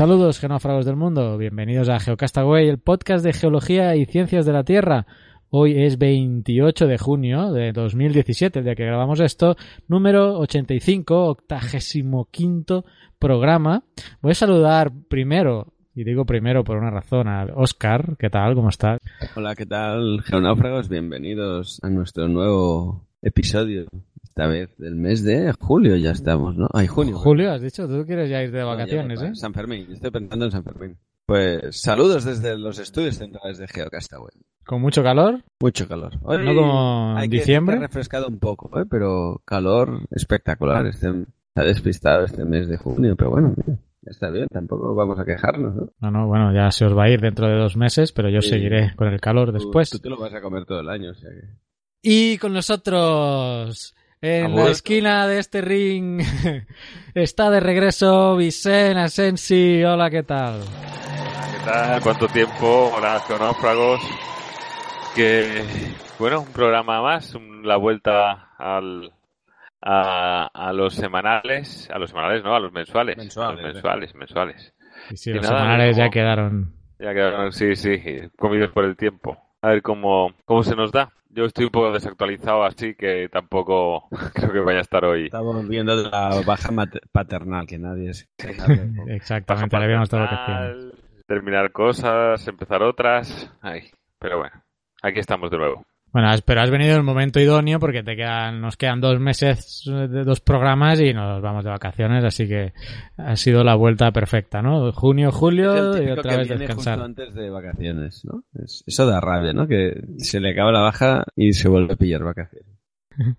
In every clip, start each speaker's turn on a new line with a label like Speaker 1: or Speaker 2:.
Speaker 1: Saludos, genófragos del mundo. Bienvenidos a Geocastaway, el podcast de geología y ciencias de la Tierra. Hoy es 28 de junio de 2017, el día que grabamos esto, número 85, octagésimo quinto programa. Voy a saludar primero, y digo primero por una razón, a Oscar. ¿Qué tal? ¿Cómo estás?
Speaker 2: Hola, ¿qué tal, geonáufragos? Bienvenidos a nuestro nuevo episodio. Esta vez del mes de julio ya estamos, ¿no? Ay, junio.
Speaker 1: Julio, has dicho, tú quieres ya ir de vacaciones, ¿eh?
Speaker 2: San Fermín, estoy pensando en San Fermín. Pues saludos desde los estudios centrales de Geocastaway.
Speaker 1: Con mucho calor,
Speaker 2: Mucho calor. Hoy
Speaker 1: no como en
Speaker 2: que que
Speaker 1: diciembre.
Speaker 2: ha refrescado un poco, ¿eh? pero calor espectacular. Este, se ha despistado este mes de junio, pero bueno, mira, está bien, tampoco vamos a quejarnos, ¿no?
Speaker 1: No, no, bueno, ya se os va a ir dentro de dos meses, pero yo
Speaker 2: Sí.
Speaker 1: seguiré con el calor
Speaker 2: Tú-
Speaker 1: después.
Speaker 2: Tú, te lo vas a comer todo el año, o sea que...
Speaker 1: Y con nosotros, en
Speaker 2: ¿Ha
Speaker 1: la esquina de este ring, está de regreso Vicen Asensi. Hola, ¿qué tal?
Speaker 3: ¿Qué tal? ¿Cuánto tiempo? Hola, geonáufragos. Que, bueno, un programa más, un- la vuelta al, a, a los semanales, a los semanales, no, a los mensuales.
Speaker 2: Mensuales,
Speaker 3: A los mensuales, mensuales.
Speaker 1: Y
Speaker 3: Y
Speaker 1: los
Speaker 3: nada,
Speaker 1: semanales ya quedaron.
Speaker 3: Ya quedaron, sí, sí, comidos por el tiempo. A ver cómo, cómo se nos da. Yo estoy un poco desactualizado, así que tampoco creo que vaya a estar hoy.
Speaker 2: Estamos viendo la baja paternal, que nadie es...
Speaker 1: Exactamente, le habíamos dado
Speaker 3: Terminar cosas, empezar otras. Ay, pero bueno, aquí estamos de nuevo.
Speaker 1: Bueno, pero has venido en el momento idóneo porque te quedan, nos quedan dos meses de dos programas y nos vamos de vacaciones, así que ha sido la vuelta perfecta, ¿no? Junio, julio y otra
Speaker 2: que
Speaker 1: vez
Speaker 2: viene
Speaker 1: descansar.
Speaker 2: justo antes de vacaciones, ¿no? Es- eso da rabia, ¿no? Que se le acaba la baja y se vuelve a pillar vacaciones.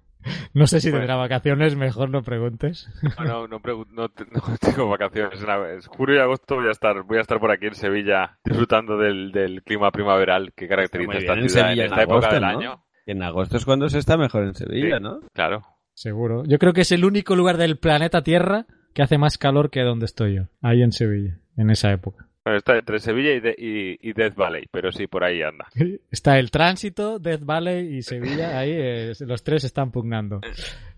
Speaker 1: No sé si
Speaker 3: Bueno.
Speaker 1: tendrá vacaciones, mejor no preguntes.
Speaker 3: No, no, no, no, te- no tengo vacaciones. Es julio y agosto voy a estar, voy a estar por aquí en Sevilla disfrutando del, del clima primaveral que caracteriza esta
Speaker 2: en
Speaker 3: ciudad
Speaker 2: Sevilla
Speaker 3: en
Speaker 2: en
Speaker 3: esta época
Speaker 2: agosto,
Speaker 3: del
Speaker 2: ¿no?
Speaker 3: año.
Speaker 2: En agosto es cuando se está mejor en Sevilla,
Speaker 3: Sí.
Speaker 2: ¿no?
Speaker 3: Claro.
Speaker 1: Seguro. Yo creo que es el único lugar del planeta Tierra que hace más calor que donde estoy yo, ahí en Sevilla, en esa época.
Speaker 3: Bueno, está entre Sevilla y, de- y, y Death Valley, pero sí, por ahí anda.
Speaker 1: Está el tránsito, Death Valley y Sevilla, ahí eh, los tres están pugnando.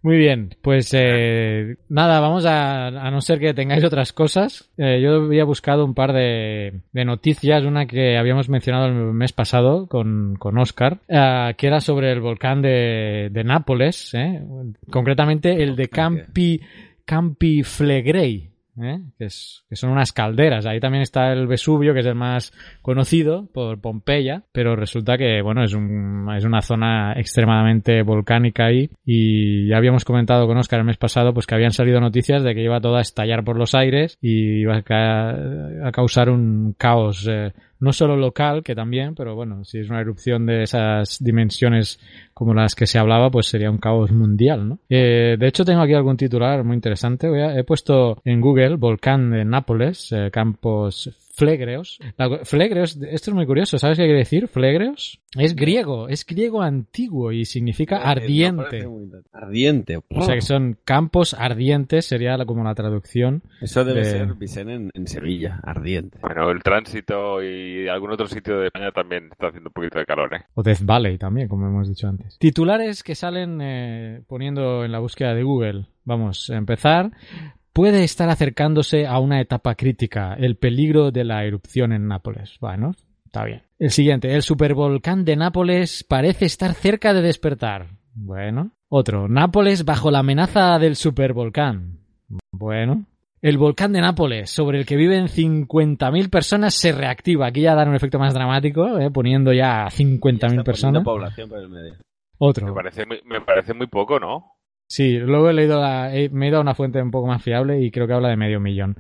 Speaker 1: Muy bien, pues eh, nada, vamos a, a no ser que tengáis otras cosas. eh, yo había buscado un par de, de noticias, una que habíamos mencionado el mes pasado con, con Oscar, eh, que era sobre el volcán de, de Nápoles, eh, concretamente el de Campi, Campi Flegrei. ¿Eh? Que, es- que son unas calderas. Ahí también está el Vesubio, que es el más conocido por Pompeya, pero resulta que, bueno, es, un, es una zona extremadamente volcánica ahí y ya habíamos comentado con Oscar el mes pasado pues que habían salido noticias de que iba todo a estallar por los aires y iba a, a causar un caos eh, no solo local, que también, pero bueno, si es una erupción de esas dimensiones como las que se hablaba, pues sería un caos mundial, ¿no? Eh, de hecho, tengo aquí algún titular muy interesante. Voy a- he puesto en Google volcán de Nápoles, eh, campos Flegreos. La- Flegreos, esto es muy curioso, ¿sabes qué quiere decir? Flegreos es griego, es griego antiguo y significa
Speaker 2: parece
Speaker 1: ardiente.
Speaker 2: muy- Ardiente.
Speaker 1: O sea que son campos ardientes, sería como la traducción.
Speaker 2: Eso debe
Speaker 1: de-
Speaker 2: ser Vicente en, en Sevilla. Ardiente.
Speaker 3: Bueno, el tránsito y algún otro sitio de España también está haciendo un poquito de calor, ¿eh?
Speaker 1: O Death Valley también, como hemos dicho antes. Titulares que salen eh, poniendo en la búsqueda de Google. Vamos a empezar. Puede estar acercándose a una etapa crítica, el peligro de la erupción en Nápoles. Bueno, está bien. El siguiente, el supervolcán de Nápoles parece estar cerca de despertar. Bueno. Otro, Nápoles bajo la amenaza del supervolcán. Bueno. El volcán de Nápoles, sobre el que viven 50.000 personas, se reactiva. Aquí ya dan un efecto más dramático, eh, poniendo ya a 50.000
Speaker 2: Está
Speaker 1: personas.
Speaker 2: población por el medio.
Speaker 3: Me parece, muy- me parece muy poco, ¿no?
Speaker 1: Sí, luego he leído la- he- me he ido a una fuente un poco más fiable y creo que habla de medio millón.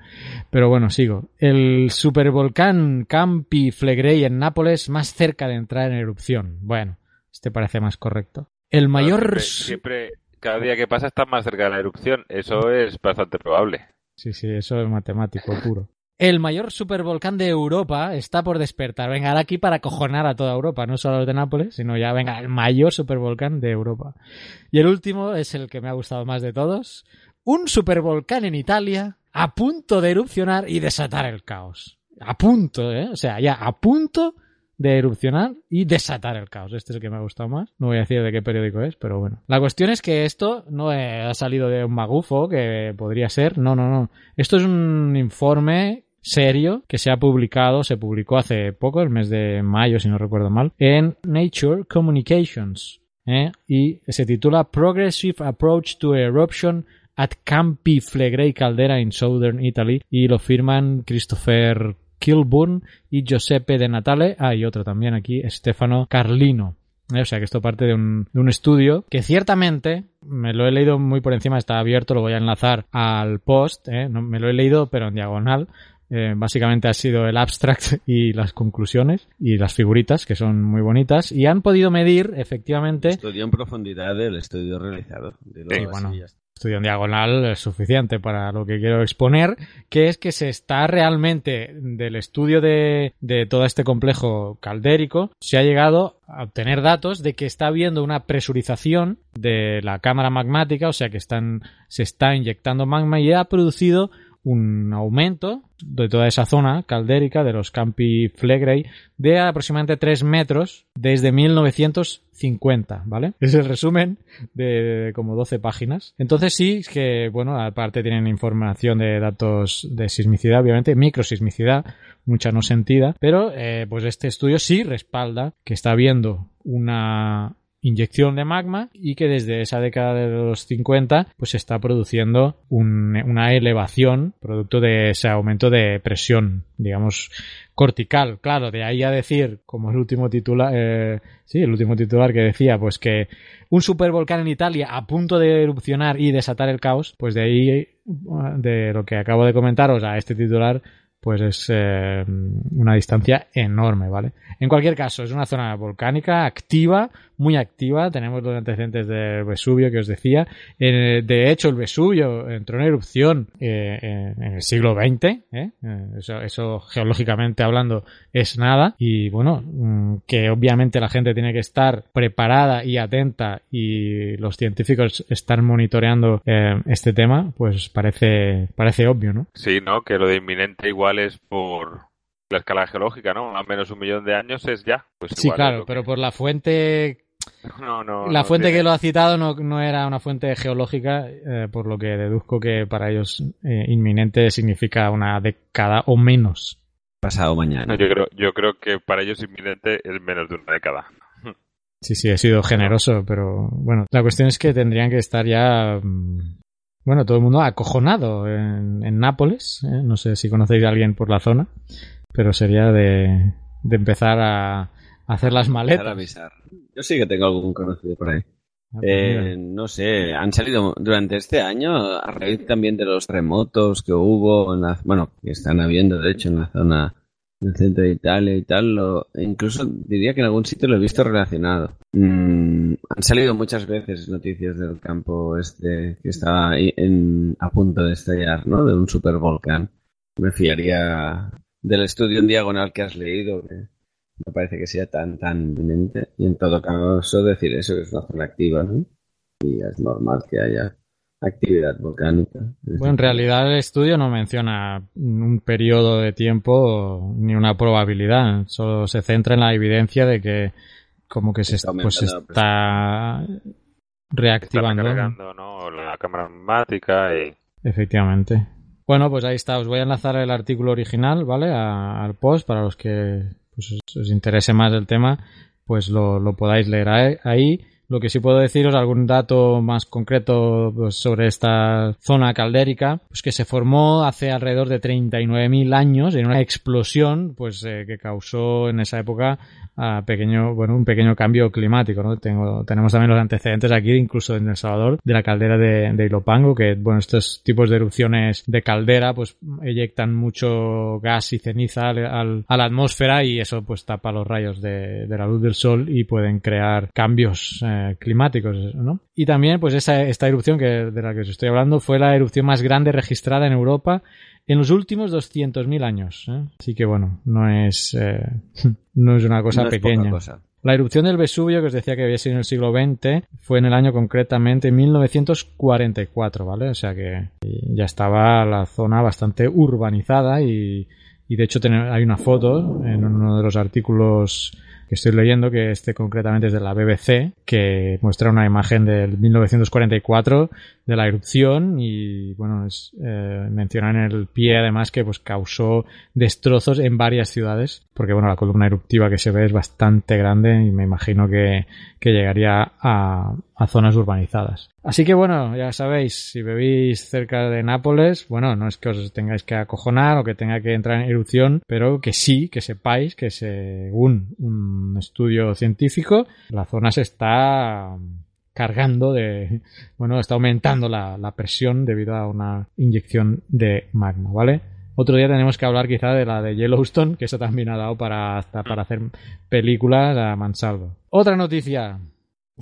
Speaker 1: Pero bueno, sigo. El supervolcán Campi Flegrei en Nápoles más cerca de entrar en erupción. Bueno, este parece más correcto. El mayor...
Speaker 3: Siempre, siempre, cada día que pasa está más cerca de la erupción. Eso es bastante probable.
Speaker 1: Sí, sí, eso es matemático puro. El mayor supervolcán de Europa está por despertar. Venga, ahora aquí para cojonar a toda Europa, no solo los de Nápoles, sino ya, venga, el mayor supervolcán de Europa. Y el último es el que me ha gustado más de todos. Un supervolcán en Italia a punto de erupcionar y desatar el caos. A punto, ¿eh? O sea, ya a punto de erupcionar y desatar el caos. Este es el que me ha gustado más. No voy a decir de qué periódico es, pero bueno. La cuestión es que esto no ha salido de un magufo, que podría ser. No, no, no. Esto es un informe serio que se ha publicado, se publicó hace poco, el mes de mayo, si no recuerdo mal, en Nature Communications. ¿eh? Y se titula Progressive Approach to Eruption at Campi Flegrei Caldera in Southern Italy y lo firman Christopher Kilburn y Giuseppe De Natale. Ah, y otro también aquí, Stefano Carlino. Eh, o sea que esto parte de un, estudio que ciertamente me lo he leído muy por encima, está abierto, lo voy a enlazar al post, ¿eh? no, me lo he leído pero en diagonal. Eh, básicamente ha sido el abstract y las conclusiones y las figuritas que son muy bonitas y han podido medir efectivamente.
Speaker 2: Estudio en profundidad del estudio realizado. De
Speaker 1: sí, bueno, estudio en diagonal es suficiente para lo que quiero exponer, que es que se está realmente del estudio de, de todo este complejo caldérico, se ha llegado a obtener datos de que está habiendo una presurización de la cámara magmática, o sea que están, se está inyectando magma y ha producido un aumento de toda esa zona caldérica de los Campi Flegrei de aproximadamente 3 metros desde 1950, ¿vale? Es el resumen de como 12 páginas. Entonces sí que, bueno, aparte tienen información de datos de sismicidad, obviamente, microsismicidad, mucha no sentida, pero eh, pues este estudio sí respalda que está habiendo una inyección de magma y que desde esa década de los 50 pues se está produciendo un, una elevación producto de ese aumento de presión digamos cortical claro de ahí a decir como el último titular eh, sí el último titular que decía pues que un supervolcán en Italia a punto de erupcionar y desatar el caos pues de ahí de lo que acabo de comentaros a este titular pues es eh, una distancia enorme, ¿vale? En cualquier caso, es una zona volcánica activa, muy activa. Tenemos los antecedentes del Vesubio que os decía. de hecho, el Vesubio entró en erupción eh, en, el siglo XX. ¿eh? eh eso, eso, geológicamente hablando, es nada. Y bueno, mm, que obviamente la gente tiene que estar preparada y atenta y los científicos están monitoreando este tema, pues parece, parece obvio, ¿no?
Speaker 3: Sí, ¿no? Que lo de inminente igual es por la escala geológica, ¿no? A menos un millón de años es ya. Pues
Speaker 1: sí, claro, pero por la fuente
Speaker 3: no, no,
Speaker 1: la fuente que lo ha citado no, no era una fuente geológica, eh, por lo que deduzco que para ellos eh, inminente significa una década o menos.
Speaker 2: Pasado mañana.
Speaker 3: yo, creo, yo creo que para ellos inminente es menos de una década.
Speaker 1: Sí, sí, he sido generoso, pero bueno, la cuestión es que tendrían que estar ya, mm, bueno, todo el mundo acojonado en, en Nápoles. ¿eh? No sé si conocéis a alguien por la zona, pero sería de, de empezar a, hacer las maletas.
Speaker 2: avisar. Yo sí que tengo algún conocido por ahí. Ah, pues eh, no sé, han salido durante este año, a raíz también de los remotos que hubo, en la, bueno, que están habiendo de hecho en la zona del centro de Italia y tal, lo, incluso diría que en algún sitio lo he visto relacionado. Mm, han salido muchas veces noticias del campo este que estaba en, a punto de estallar, ¿no? De un supervolcán. Me fiaría del estudio en diagonal que has leído, que no parece que sea tan, tan inminente. Y en todo caso, decir eso es una zona activa, ¿no? Y es normal que haya actividad volcánica.
Speaker 1: Bueno, en realidad el estudio no menciona un periodo de tiempo ni una probabilidad, solo se centra en la evidencia de que como que se está, pues está reactivando.
Speaker 3: Está ¿no? La cámara magmática y...
Speaker 1: Efectivamente. Bueno, pues ahí está. Os voy a enlazar el artículo original, ¿vale? al post para los que pues, os, interese más el tema, pues lo, lo podáis leer ahí. Lo que sí puedo deciros, algún dato más concreto pues, sobre esta zona caldérica, pues que se formó hace alrededor de 39.000 años en una explosión pues eh, que causó en esa época a pequeño, bueno, un pequeño cambio climático, ¿no? Tengo, tenemos también los antecedentes aquí, incluso en El Salvador, de la caldera de, Ilopango, que, bueno, estos tipos de erupciones de caldera, pues, eyectan mucho gas y ceniza al, a la atmósfera y eso, pues, tapa los rayos de, de, la luz del sol y pueden crear cambios, eh, eh, climáticos, ¿no? Y también, pues esa, esta erupción que, de la que os estoy hablando fue la erupción más grande registrada en Europa en los últimos 200.000 años. ¿eh? Así que bueno, no es, eh, no es una cosa
Speaker 2: No
Speaker 1: pequeña.
Speaker 2: cosa.
Speaker 1: La erupción del Vesubio, que os decía que había sido en el siglo XX, fue en el año concretamente 1944, ¿vale? O sea que ya estaba la zona bastante urbanizada y, y de hecho hay una foto en uno de los artículos que estoy leyendo, que este concretamente es de la BBC, que muestra una imagen del 1944 de la erupción y bueno, es, eh, menciona en el pie además que pues causó destrozos en varias ciudades, porque bueno, la columna eruptiva que se ve es bastante grande y me imagino que, que llegaría a, a zonas urbanizadas. Así que bueno, ya sabéis, si vivís cerca de Nápoles, bueno, no es que os tengáis que acojonar o que tenga que entrar en erupción, pero que sí, que sepáis que según un estudio científico, la zona se está cargando de, bueno, está aumentando la, la presión debido a una inyección de magma, ¿vale? Otro día tenemos que hablar quizá de la de Yellowstone, que eso también ha dado para, hasta para hacer películas a mansalvo. Otra noticia.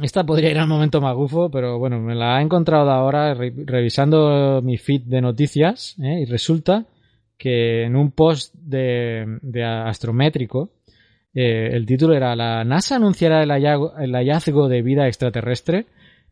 Speaker 1: Esta podría ir al momento magufo, pero bueno, me la he encontrado ahora re- revisando mi feed de noticias ¿eh? y resulta que en un post de, de astrométrico eh, el título era La NASA anunciará el hallazgo, el hallazgo de vida extraterrestre.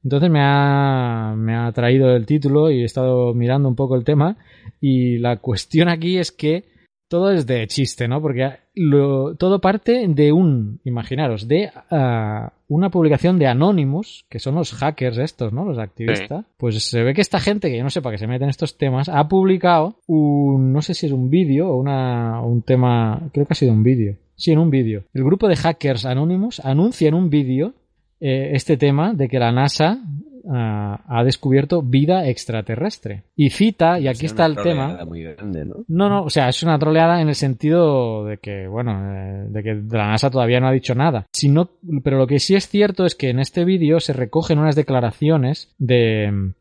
Speaker 1: Entonces me ha, me ha traído el título y he estado mirando un poco el tema y la cuestión aquí es que todo es de chiste, ¿no? Porque lo- todo parte de un, imaginaros, de ah, una publicación de Anonymous, que son los hackers estos, ¿no? Los activistas. Pues se ve que esta gente, que yo no sé para qué se mete en estos temas, ha publicado un, no sé si es un vídeo o una, un tema, creo que ha sido un vídeo. Sí, en un vídeo. El grupo de hackers Anonymous anuncia en un vídeo eh, este tema de que la NASA ah, ha descubierto vida extraterrestre. Y cita, y aquí
Speaker 2: Es
Speaker 1: está el tema.
Speaker 2: muy grande, ¿no?
Speaker 1: No, no, o sea, es una troleada en el sentido de que, bueno, eh, de que la NASA todavía no ha dicho nada. Si no- pero lo que sí es cierto es que en este vídeo se recogen unas declaraciones de,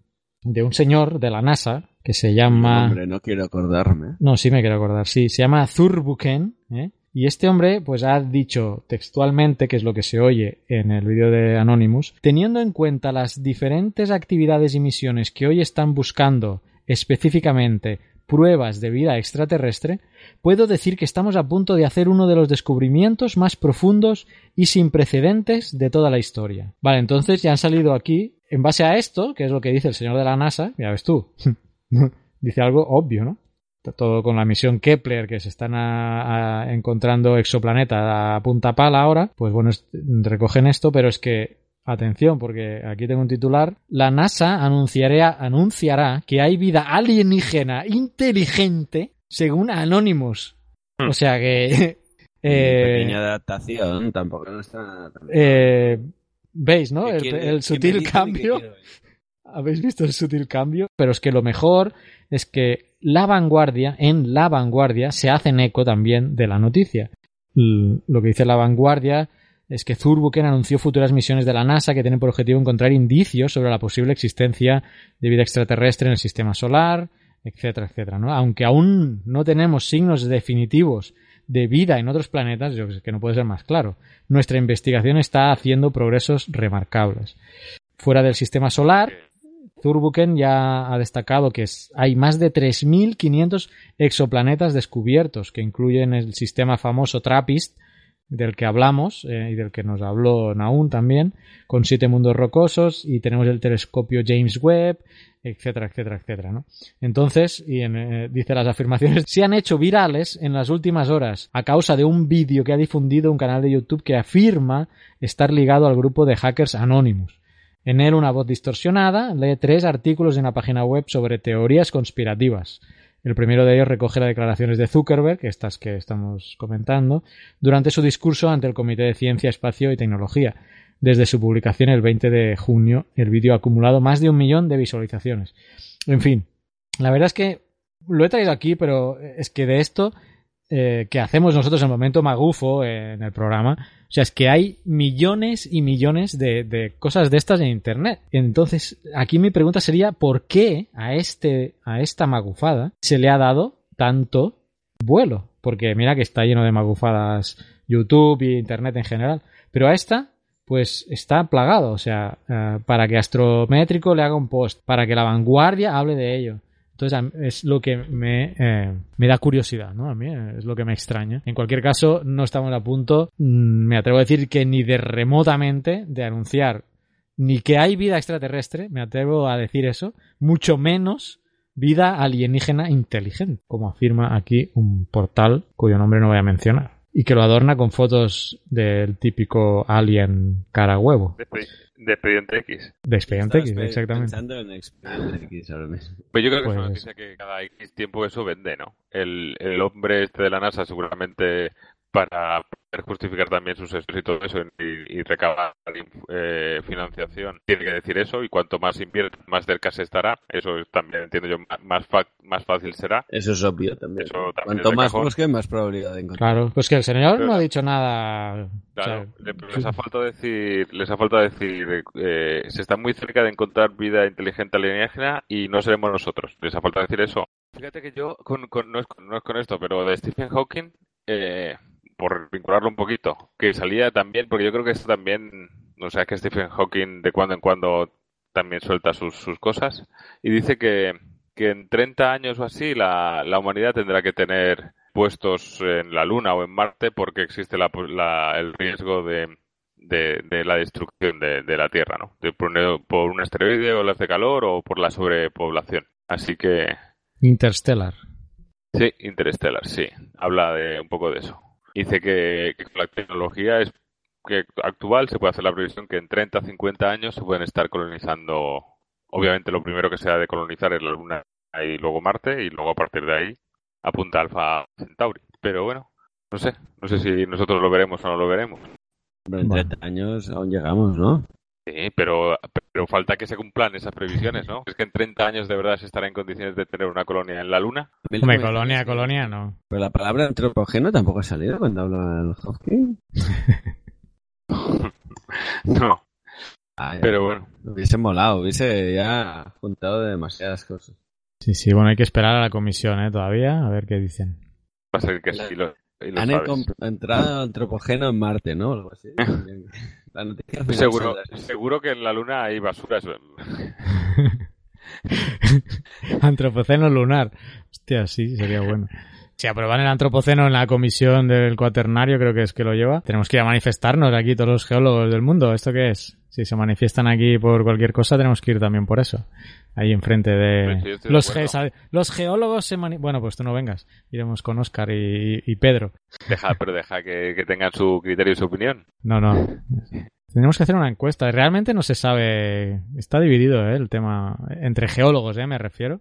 Speaker 1: de un señor de la NASA que se llama...
Speaker 2: Hombre, no quiero acordarme.
Speaker 1: No, sí me quiero acordar, sí. Se llama Zurbuchen, ¿eh? Y este hombre, pues ha dicho textualmente, que es lo que se oye en el vídeo de Anonymous, teniendo en cuenta las diferentes actividades y misiones que hoy están buscando específicamente pruebas de vida extraterrestre, puedo decir que estamos a punto de hacer uno de los descubrimientos más profundos y sin precedentes de toda la historia. Vale, entonces ya han salido aquí, en base a esto, que es lo que dice el señor de la NASA, ya ves tú, dice algo obvio, ¿no? Todo con la misión Kepler que se están a- a encontrando exoplaneta a punta pala ahora, pues bueno, es- recogen esto, pero es que atención, porque aquí tengo un titular, la NASA anunciará, anunciará que hay vida alienígena inteligente según Anonymous. O sea que... eh,
Speaker 2: Pequeña adaptación, tampoco no está...
Speaker 1: eh, ¿Veis, no?
Speaker 2: ¿Qué
Speaker 1: El, sutil cambio. ¿Habéis visto el sutil cambio? Pero es que lo mejor es que la vanguardia, en la vanguardia, se hacen eco también de la noticia. Lo que dice la vanguardia es que Zurbuchen anunció futuras misiones de la NASA que tienen por objetivo encontrar indicios sobre la posible existencia de vida extraterrestre en el sistema solar, etcétera, etcétera. Aunque aún no tenemos signos definitivos de vida en otros planetas, yo que no puede ser más claro. Nuestra investigación está haciendo progresos remarcables. Fuera del sistema solar, Zurbuchen ya ha destacado que hay más de 3.500 exoplanetas descubiertos, que incluyen el sistema famoso TRAPPIST, del que hablamos eh, y del que nos habló Naun también, con siete mundos rocosos, y tenemos el telescopio James Webb, etcétera, etcétera, etcétera, ¿no? Entonces, y en, eh, dice las afirmaciones, se han hecho virales en las últimas horas a causa de un vídeo que ha difundido un canal de YouTube que afirma estar ligado al grupo de hackers Anonymous. En él una voz distorsionada lee tres artículos de una página web sobre teorías conspirativas. El primero de ellos recoge las declaraciones de Zuckerberg, estas que estamos comentando, durante su discurso ante el Comité de Ciencia, Espacio y Tecnología. Desde su publicación el 20 de junio, el vídeo ha acumulado más de un millón de visualizaciones. En fin, la verdad es que lo he traído aquí, pero es que de esto eh, que hacemos nosotros en el momento magufo eh, en el programa, o sea, es que hay millones y millones de, de cosas de estas en Internet. Entonces, aquí mi pregunta sería, ¿por qué a, este, a esta magufada se le ha dado tanto vuelo? Porque mira que está lleno de magufadas YouTube y Internet en general. Pero a esta, pues está plagado. O sea, eh, para que Astrométrico le haga un post, para que la vanguardia hable de ello. Entonces es lo que me, eh, me da curiosidad, ¿no? A mí es lo que me extraña. En cualquier caso, no estamos a punto, mm, me atrevo a decir que ni de remotamente de anunciar ni que hay vida extraterrestre, me atrevo a decir eso, mucho menos vida alienígena inteligente, como afirma aquí un portal cuyo nombre no voy a mencionar. Y que lo adorna con fotos del típico alien cara huevo.
Speaker 3: De Expediente X.
Speaker 1: De Expediente X, exactamente.
Speaker 2: Pensando en Expediente X ahora mismo.
Speaker 3: Pues yo creo que es una
Speaker 1: Pues-
Speaker 3: noticia que cada X tiempo eso vende, ¿no? El, el hombre este de la NASA seguramente para poder justificar también sus estudios y todo eso y, y recabar eh, financiación tiene que decir eso y cuanto más invierte más cerca se estará eso es también entiendo yo más más fácil será
Speaker 2: Eso es obvio también.
Speaker 3: Eso también
Speaker 2: Cuanto más
Speaker 3: cajón.
Speaker 2: busque, más probabilidad de encontrar.
Speaker 1: Claro, pues que el señor
Speaker 3: Pero-
Speaker 1: no ha dicho nada. o
Speaker 3: Claro,
Speaker 1: sea,
Speaker 3: le- pero les ha faltado decir, les ha faltado decir, eh, se está muy cerca de encontrar vida inteligente alienígena y no seremos nosotros. Les ha faltado decir eso. Fíjate que yo, con, con- no, es, con- no es con esto, pero de Stephen Hawking, eh, por vincularlo un poquito, que salía también, porque yo creo que esto también, no sé, es que Stephen Hawking de cuando en cuando también suelta sus, sus cosas y dice que, que en 30 años o así la, la humanidad tendrá que tener puestos en la Luna o en Marte porque existe la, la- el riesgo de, de, de la destrucción de, de la Tierra, ¿no? De por, un, por un asteroide, olas de calor o por la sobrepoblación. Así que
Speaker 1: Interstellar.
Speaker 3: sí, Interstellar, sí, habla de un poco de eso. Dice que, con la tecnología es que actual se puede hacer la previsión que en 30 50 años se pueden estar colonizando. Obviamente lo primero que se ha de colonizar es la Luna y luego Marte y luego a partir de ahí apunta Alfa Centauri. Pero bueno, no sé, no sé si nosotros lo veremos o no lo veremos.
Speaker 2: Hombre, en
Speaker 1: Bueno.
Speaker 2: 30 años aún llegamos, ¿no?
Speaker 3: Sí, pero, pero falta que se cumplan esas previsiones, ¿no? Es que en 30 años de verdad se estará en condiciones de tener una colonia en la Luna.
Speaker 1: Hombre, colonia, colonia, no.
Speaker 2: Pero la palabra antropógeno tampoco ha salido cuando habla el Hawking.
Speaker 3: No,
Speaker 2: Ah, ya.
Speaker 3: pero bueno.
Speaker 2: Hubiese molado, hubiese ya juntado demasiadas cosas.
Speaker 1: Sí, sí, bueno, hay que esperar a la comisión, ¿eh? Todavía, a ver qué dicen.
Speaker 3: Va a ser que sí, lo, y lo
Speaker 2: Han
Speaker 3: sabes.
Speaker 2: entrado antropógeno en Marte, ¿no? Algo así. La noticia al final
Speaker 3: Seguro, seguro que en la Luna hay basura.
Speaker 1: Antropoceno lunar. Hostia, sí, sería bueno. Si aprueban el antropoceno en la comisión del cuaternario, creo que es que lo lleva. Tenemos que ir a manifestarnos aquí todos los geólogos del mundo. ¿Esto qué es? Si se manifiestan aquí por cualquier cosa, tenemos que ir también por eso. Ahí enfrente
Speaker 3: Pues sí,
Speaker 1: de... Los,
Speaker 3: acuerdo.
Speaker 1: ge- los geólogos se mani- Bueno, pues tú no vengas. Iremos con Oscar y, y Pedro.
Speaker 3: Deja, pero deja que, que tengan su criterio y su opinión.
Speaker 1: No, no. Tenemos que hacer una encuesta. Realmente no se sabe. Está dividido ¿eh? el tema entre geólogos, ¿eh? Me refiero.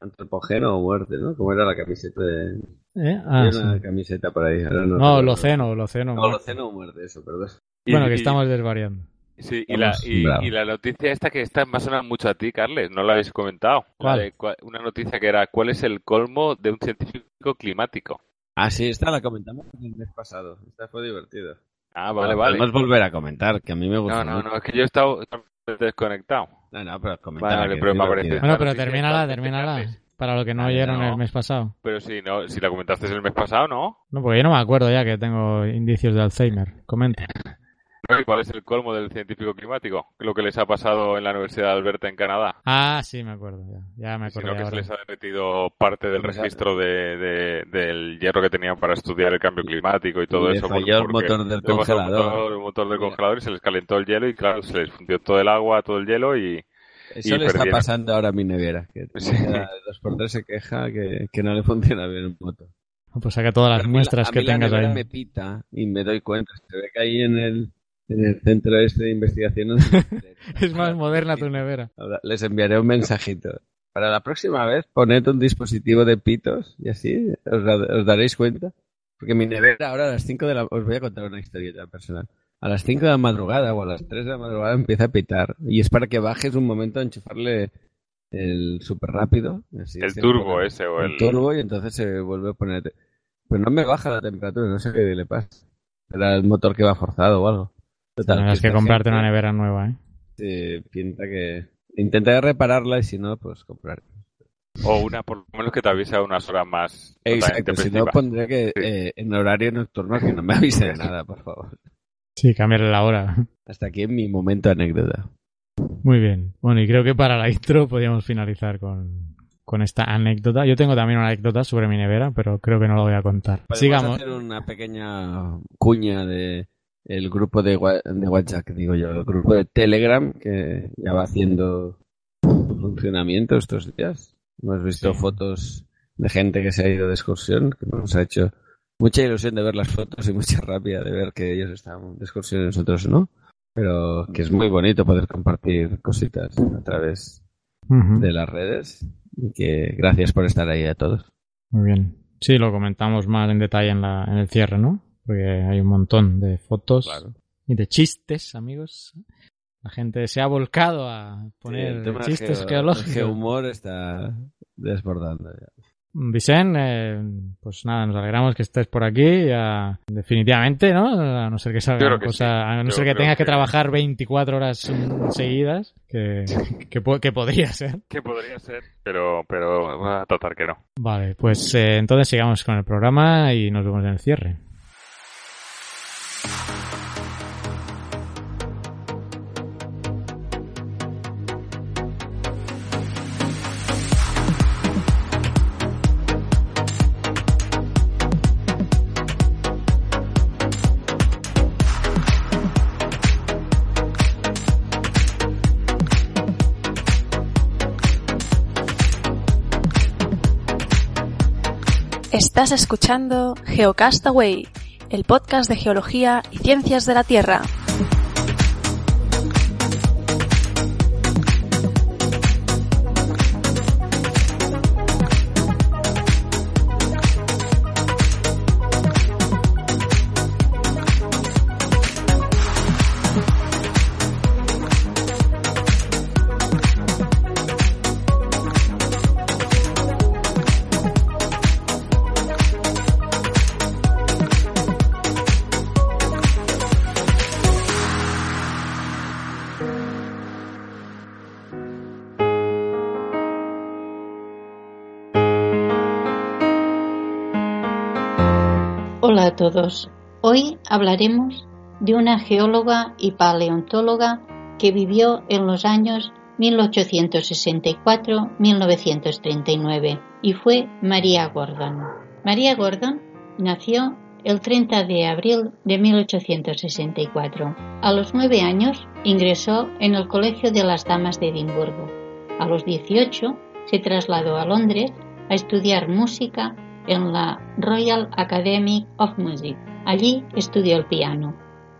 Speaker 2: Antropógeno o muerte, ¿no? Como era la camiseta de...
Speaker 1: ¿Eh? Ah, sí.
Speaker 2: una camiseta por ahí. ahora no,
Speaker 1: No. Loceno, Loceno.
Speaker 2: No, Loceno o muerte, eso, perdón.
Speaker 3: Y-
Speaker 1: Bueno, que
Speaker 3: y-
Speaker 1: estamos desvariando.
Speaker 3: Sí, y la, y, y la noticia esta que está me ha sonado mucho a ti, Carles, no la habéis comentado.
Speaker 1: ¿Cuál?
Speaker 3: de cua- una noticia que era ¿cuál es el colmo de un científico climático?
Speaker 2: Ah, sí, esta la comentamos el mes pasado. Esta fue divertido.
Speaker 3: Ah, vale, vale.
Speaker 2: Podemos volver a comentar, que a mí me gusta.
Speaker 3: No, no, no, es que yo he estado desconectado.
Speaker 2: No, no, pero comentaba
Speaker 3: Vale, pero me parece-
Speaker 1: Bueno, pero termínala, termínala.
Speaker 3: Carles.
Speaker 1: Para lo que no oyeron
Speaker 3: no.
Speaker 1: el mes pasado.
Speaker 3: Pero si no, si la comentaste el mes pasado, ¿no?
Speaker 1: No, porque yo no me acuerdo ya que tengo indicios de Alzheimer. Comenta.
Speaker 3: ¿No? ¿Y ¿Cuál es el colmo del científico climático? Lo que les ha pasado en la Universidad de Alberta en Canadá.
Speaker 1: Ah, sí, me acuerdo ya. Ya me
Speaker 3: Sino
Speaker 1: acordé
Speaker 3: que se
Speaker 1: ahora.
Speaker 3: les ha derretido parte del registro de, de- del hierro que tenían para estudiar el cambio climático y todo
Speaker 2: Y
Speaker 3: eso.
Speaker 2: falló el motor del congelador.
Speaker 3: motor- el motor del congelador y se les calentó el hielo y claro, se les fundió todo el agua, todo el hielo y
Speaker 2: Eso
Speaker 3: y
Speaker 2: le está
Speaker 3: perdieron.
Speaker 2: pasando ahora a mi nevera. Que
Speaker 3: Sí.
Speaker 2: dos por tres se queja que, que no le funciona bien el motor.
Speaker 1: Pues saca todas las
Speaker 2: Pero a mí
Speaker 1: muestras
Speaker 2: la- a
Speaker 1: que
Speaker 2: mí la
Speaker 1: tengas
Speaker 2: nevera
Speaker 1: ahí.
Speaker 2: me pita y me doy cuenta. Se ve que ahí en el, en el centro este de investigación
Speaker 1: Es más moderna tu nevera.
Speaker 2: Les enviaré un mensajito. Para la próxima vez, poned un dispositivo de pitos y así os, da- os daréis cuenta. Porque mi nevera ahora a las 5 de la... Os voy a contar una historieta personal. A las 5 de la madrugada o a las 3 de la madrugada empieza a pitar. Y es para que bajes un momento a enchufarle el súper rápido. así,
Speaker 3: el turbo
Speaker 2: pone-
Speaker 3: ese o
Speaker 2: el
Speaker 3: el...
Speaker 2: turbo y entonces se vuelve a poner... Pero no me baja la temperatura, no sé qué le pasa. Era el motor que va forzado o algo. Total,
Speaker 1: Tendrás que comprarte
Speaker 2: gente,
Speaker 1: una nevera nueva, ¿eh?
Speaker 2: eh, pinta que... Intentaré repararla y si no, pues comprar.
Speaker 3: O una, por lo menos que te avise a unas horas más.
Speaker 2: Exacto, si no pondré que
Speaker 3: Sí.
Speaker 2: eh, en horario nocturno que no me avise de nada, por favor.
Speaker 1: Sí, cambiarle la hora.
Speaker 2: Hasta aquí en mi momento anécdota.
Speaker 1: Muy bien. Bueno, y creo que para la intro podríamos finalizar con, con esta anécdota. Yo tengo también una anécdota sobre mi nevera, pero creo que no la voy a contar. Sigamos.
Speaker 2: hacer una pequeña cuña de el grupo de, de WhatsApp, digo yo, el grupo de Telegram que ya va haciendo funcionamiento estos días. Hemos visto
Speaker 1: Sí.
Speaker 2: fotos de gente que se ha ido de excursión, que nos ha hecho mucha ilusión de ver las fotos y mucha rabia de ver que ellos estaban de excursión y nosotros no. Pero que es muy bonito poder compartir cositas a través de las redes. Y que gracias por estar ahí a todos.
Speaker 1: Muy bien. Sí, lo comentamos más en detalle en, la, en el cierre, ¿no? Porque hay un montón de fotos y de chistes, amigos. La gente se ha volcado a poner
Speaker 2: Sí,
Speaker 1: chistes
Speaker 2: geo-
Speaker 1: geológicos.
Speaker 2: El geohumor está desbordando ya.
Speaker 1: Vicen, eh, pues nada, nos alegramos que estés por aquí. ya, definitivamente, ¿no? A no ser que salga
Speaker 3: que
Speaker 1: cosa,
Speaker 3: sí.
Speaker 1: a no
Speaker 3: Yo
Speaker 1: ser que tengas que,
Speaker 3: que-
Speaker 1: trabajar 24 horas seguidas, que, que, que podría ser.
Speaker 3: Que podría ser, pero, pero va a tratar que no.
Speaker 1: Vale, pues eh, entonces sigamos con el programa y nos vemos en el cierre.
Speaker 4: Estás escuchando Geocastaway, el podcast de geología y ciencias de la Tierra.
Speaker 5: Hoy hablaremos de una geóloga y paleontóloga que vivió en los años 1864-1939 y fue María Gordon. María Gordon nació el 30 de abril de 1864. A los nueve años ingresó en el Colegio de las Damas de Edimburgo. A los 18 se trasladó a Londres a estudiar música en la Royal Academy of Music. Allí estudió el piano,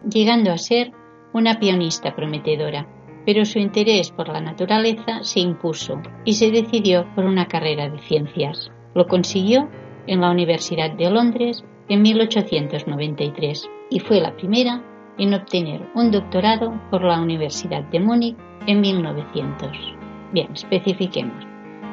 Speaker 5: llegando a ser una pianista prometedora, pero su interés por la naturaleza se impuso y se decidió por una carrera de ciencias. Lo consiguió en la Universidad de Londres en 1893 y fue la primera en obtener un doctorado por la Universidad de Múnich en 1900. Bien, especifiquemos.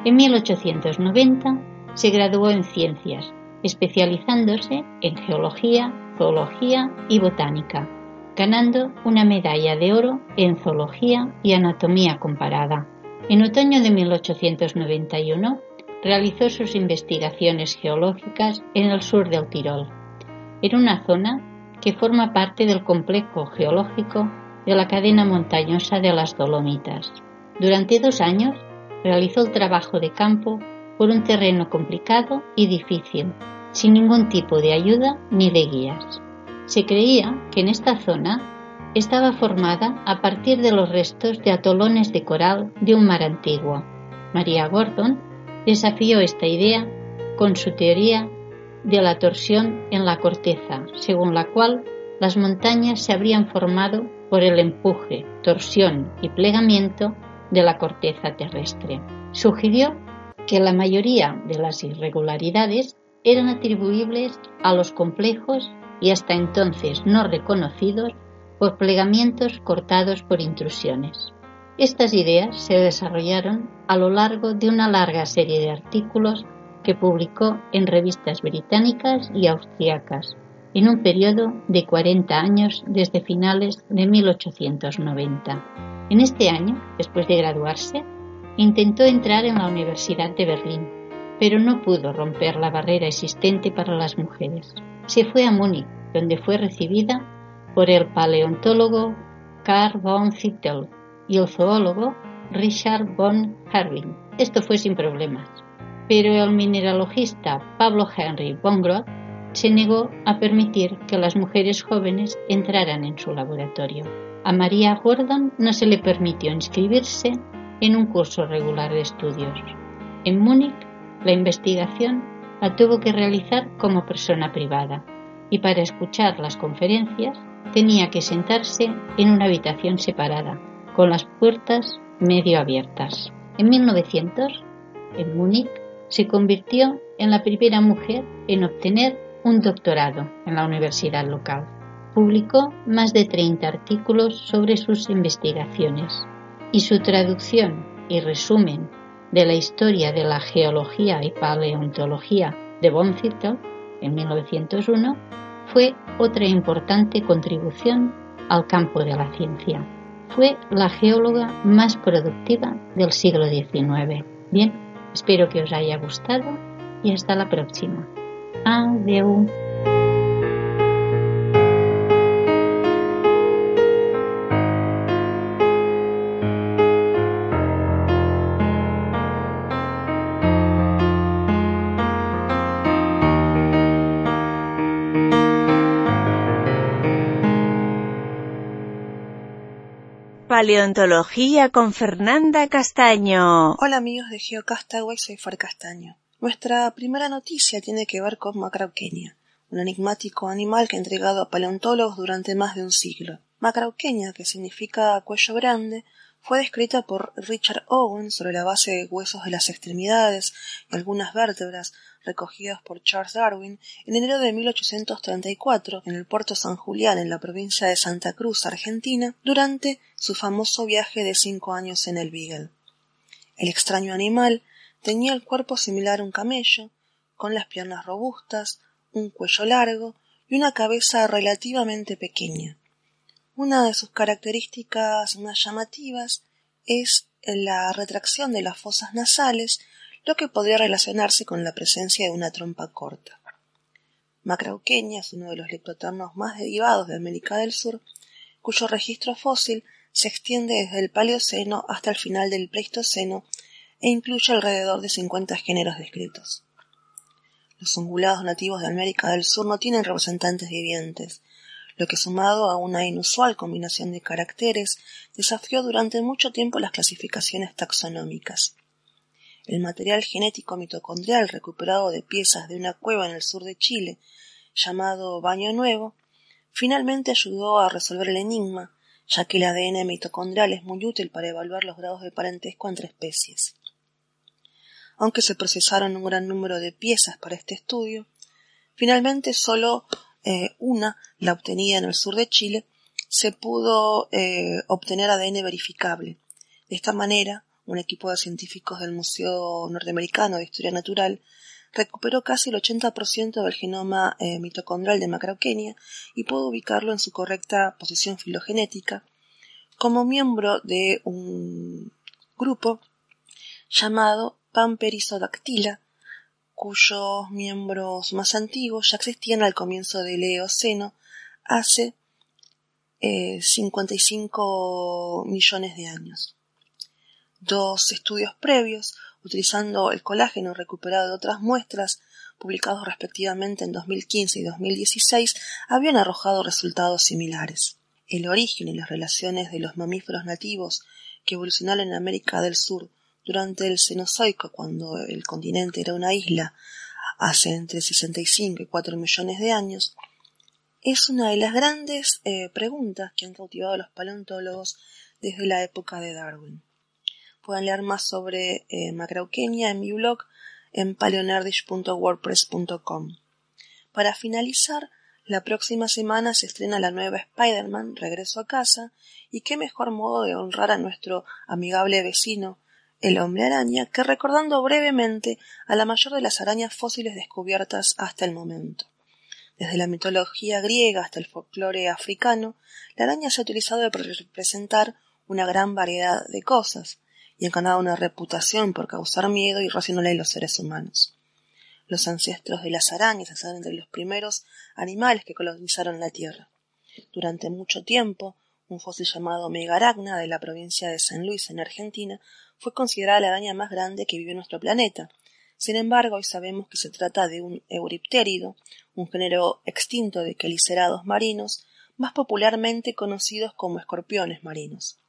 Speaker 5: En 1890 se graduó en ciencias, especializándose en geología, zoología y botánica, ganando una medalla de oro en zoología y anatomía comparada. En otoño de 1891 realizó sus investigaciones geológicas en el sur del Tirol, en una zona que forma parte del complejo geológico de la cadena montañosa de las Dolomitas. Durante dos años realizó el trabajo de campo por un terreno complicado y difícil, sin ningún tipo de ayuda ni de guías. Se creía que en esta zona estaba formada a partir de los restos de atolones de coral de un mar antiguo. María Gordon desafió esta idea con su teoría de la torsión en la corteza, según la cual las montañas se habrían formado por el empuje, torsión y plegamiento de la corteza terrestre. Sugirió que la mayoría de las irregularidades eran atribuibles a los complejos y hasta entonces no reconocidos por plegamientos cortados por intrusiones. Estas ideas se desarrollaron a lo largo de una larga serie de artículos que publicó en revistas británicas y austriacas en un periodo de 40 años desde finales de 1890. En este año, después de graduarse, intentó entrar en la Universidad de Berlín, pero no pudo romper la barrera existente para las mujeres. Se fue a Múnich, donde fue recibida por el paleontólogo Carl von Zittel y el zoólogo Richard von Herwing. Esto fue sin problemas. Pero el mineralogista Pablo Henry von Groth se negó a permitir que las mujeres jóvenes entraran en su laboratorio. A María Gordon no se le permitió inscribirse en un curso regular de estudios. En Múnich, la investigación la tuvo que realizar como persona privada y para escuchar las conferencias tenía que sentarse en una habitación separada, con las puertas medio abiertas. En 1900, en Múnich, se convirtió en la primera mujer en obtener un doctorado en la universidad local. Publicó más de 30 artículos sobre sus investigaciones y su traducción y resumen de la historia de la geología y paleontología de von en 1901 fue otra importante contribución al campo de la ciencia. Fue la geóloga más productiva del siglo XIX. Bien, espero que os haya gustado y hasta la próxima. Adiós.
Speaker 6: Paleontología con Fernanda Castaño.
Speaker 7: Hola amigos de GeoCastaway, soy Far Castaño. Nuestra primera noticia tiene que ver con Macrauquenia, un enigmático animal que ha entregado a paleontólogos durante más de un siglo. Macrauquenia, que significa cuello grande, fue descrita por Richard Owen sobre la base de huesos de las extremidades y algunas vértebras recogidas por Charles Darwin en enero de 1834 en el puerto San Julián en la provincia de Santa Cruz, Argentina, durante su famoso viaje de cinco años en el Beagle. El extraño animal Tenía el cuerpo similar a un camello, con las piernas robustas, un cuello largo y una cabeza relativamente pequeña. Una de sus características más llamativas es la retracción de las fosas nasales, lo que podría relacionarse con la presencia de una trompa corta. Macrauquenia es uno de los leptoternos más derivados de América del Sur, cuyo registro fósil se extiende desde el Paleoceno hasta el final del Pleistoceno e incluye alrededor de 50 géneros descritos. Los ungulados nativos de América del Sur no tienen representantes vivientes, lo que sumado a una inusual combinación de caracteres desafió durante mucho tiempo las clasificaciones taxonómicas. El material genético mitocondrial recuperado de piezas de una cueva en el sur de Chile, llamado Baño Nuevo, finalmente ayudó a resolver el enigma, ya que el ADN mitocondrial es muy útil para evaluar los grados de parentesco entre especies. Aunque se procesaron un gran número de piezas para este estudio, finalmente solo eh, una, la obtenida en el sur de Chile, se pudo eh, obtener ADN verificable. De esta manera, un equipo de científicos del Museo Norteamericano de Historia Natural recuperó casi el 80% del genoma eh, mitocondrial de Macrauquenia y pudo ubicarlo en su correcta posición filogenética como miembro de un grupo llamado Pamperisodactyla, cuyos miembros más antiguos ya existían al comienzo del Eoceno hace 55 eh, millones de años. Dos estudios previos, utilizando el colágeno recuperado de otras muestras, publicados respectivamente en 2015 y 2016, habían arrojado resultados similares. El origen y las relaciones de los mamíferos nativos que evolucionaron en América del Sur durante el Cenozoico, cuando el continente era una isla, hace entre 65 y 4 millones de años, es una de las grandes eh, preguntas que han cautivado a los paleontólogos desde la época de Darwin. Pueden leer más sobre eh, Macrauquenia en mi blog en paleonardish.wordpress.com. Para finalizar, la próxima semana se estrena la nueva Spider-Man, Regreso a casa, y qué mejor modo de honrar a nuestro amigable vecino el hombre araña que recordando brevemente a la mayor de las arañas fósiles descubiertas hasta el momento. Desde la mitología griega hasta el folclore africano, la araña se ha utilizado para representar una gran variedad de cosas y ha ganado una reputación por causar miedo y racionalidad en los seres humanos. Los ancestros de las arañas están entre los primeros animales que colonizaron la Tierra. Durante mucho tiempo, un fósil llamado Megaragna de la provincia de San Luis en Argentina fue considerada la araña más grande que vive en nuestro planeta. Sin embargo, hoy sabemos que se trata de un euriptérido, un género extinto de quelicerados marinos, más popularmente conocidos como escorpiones marinos.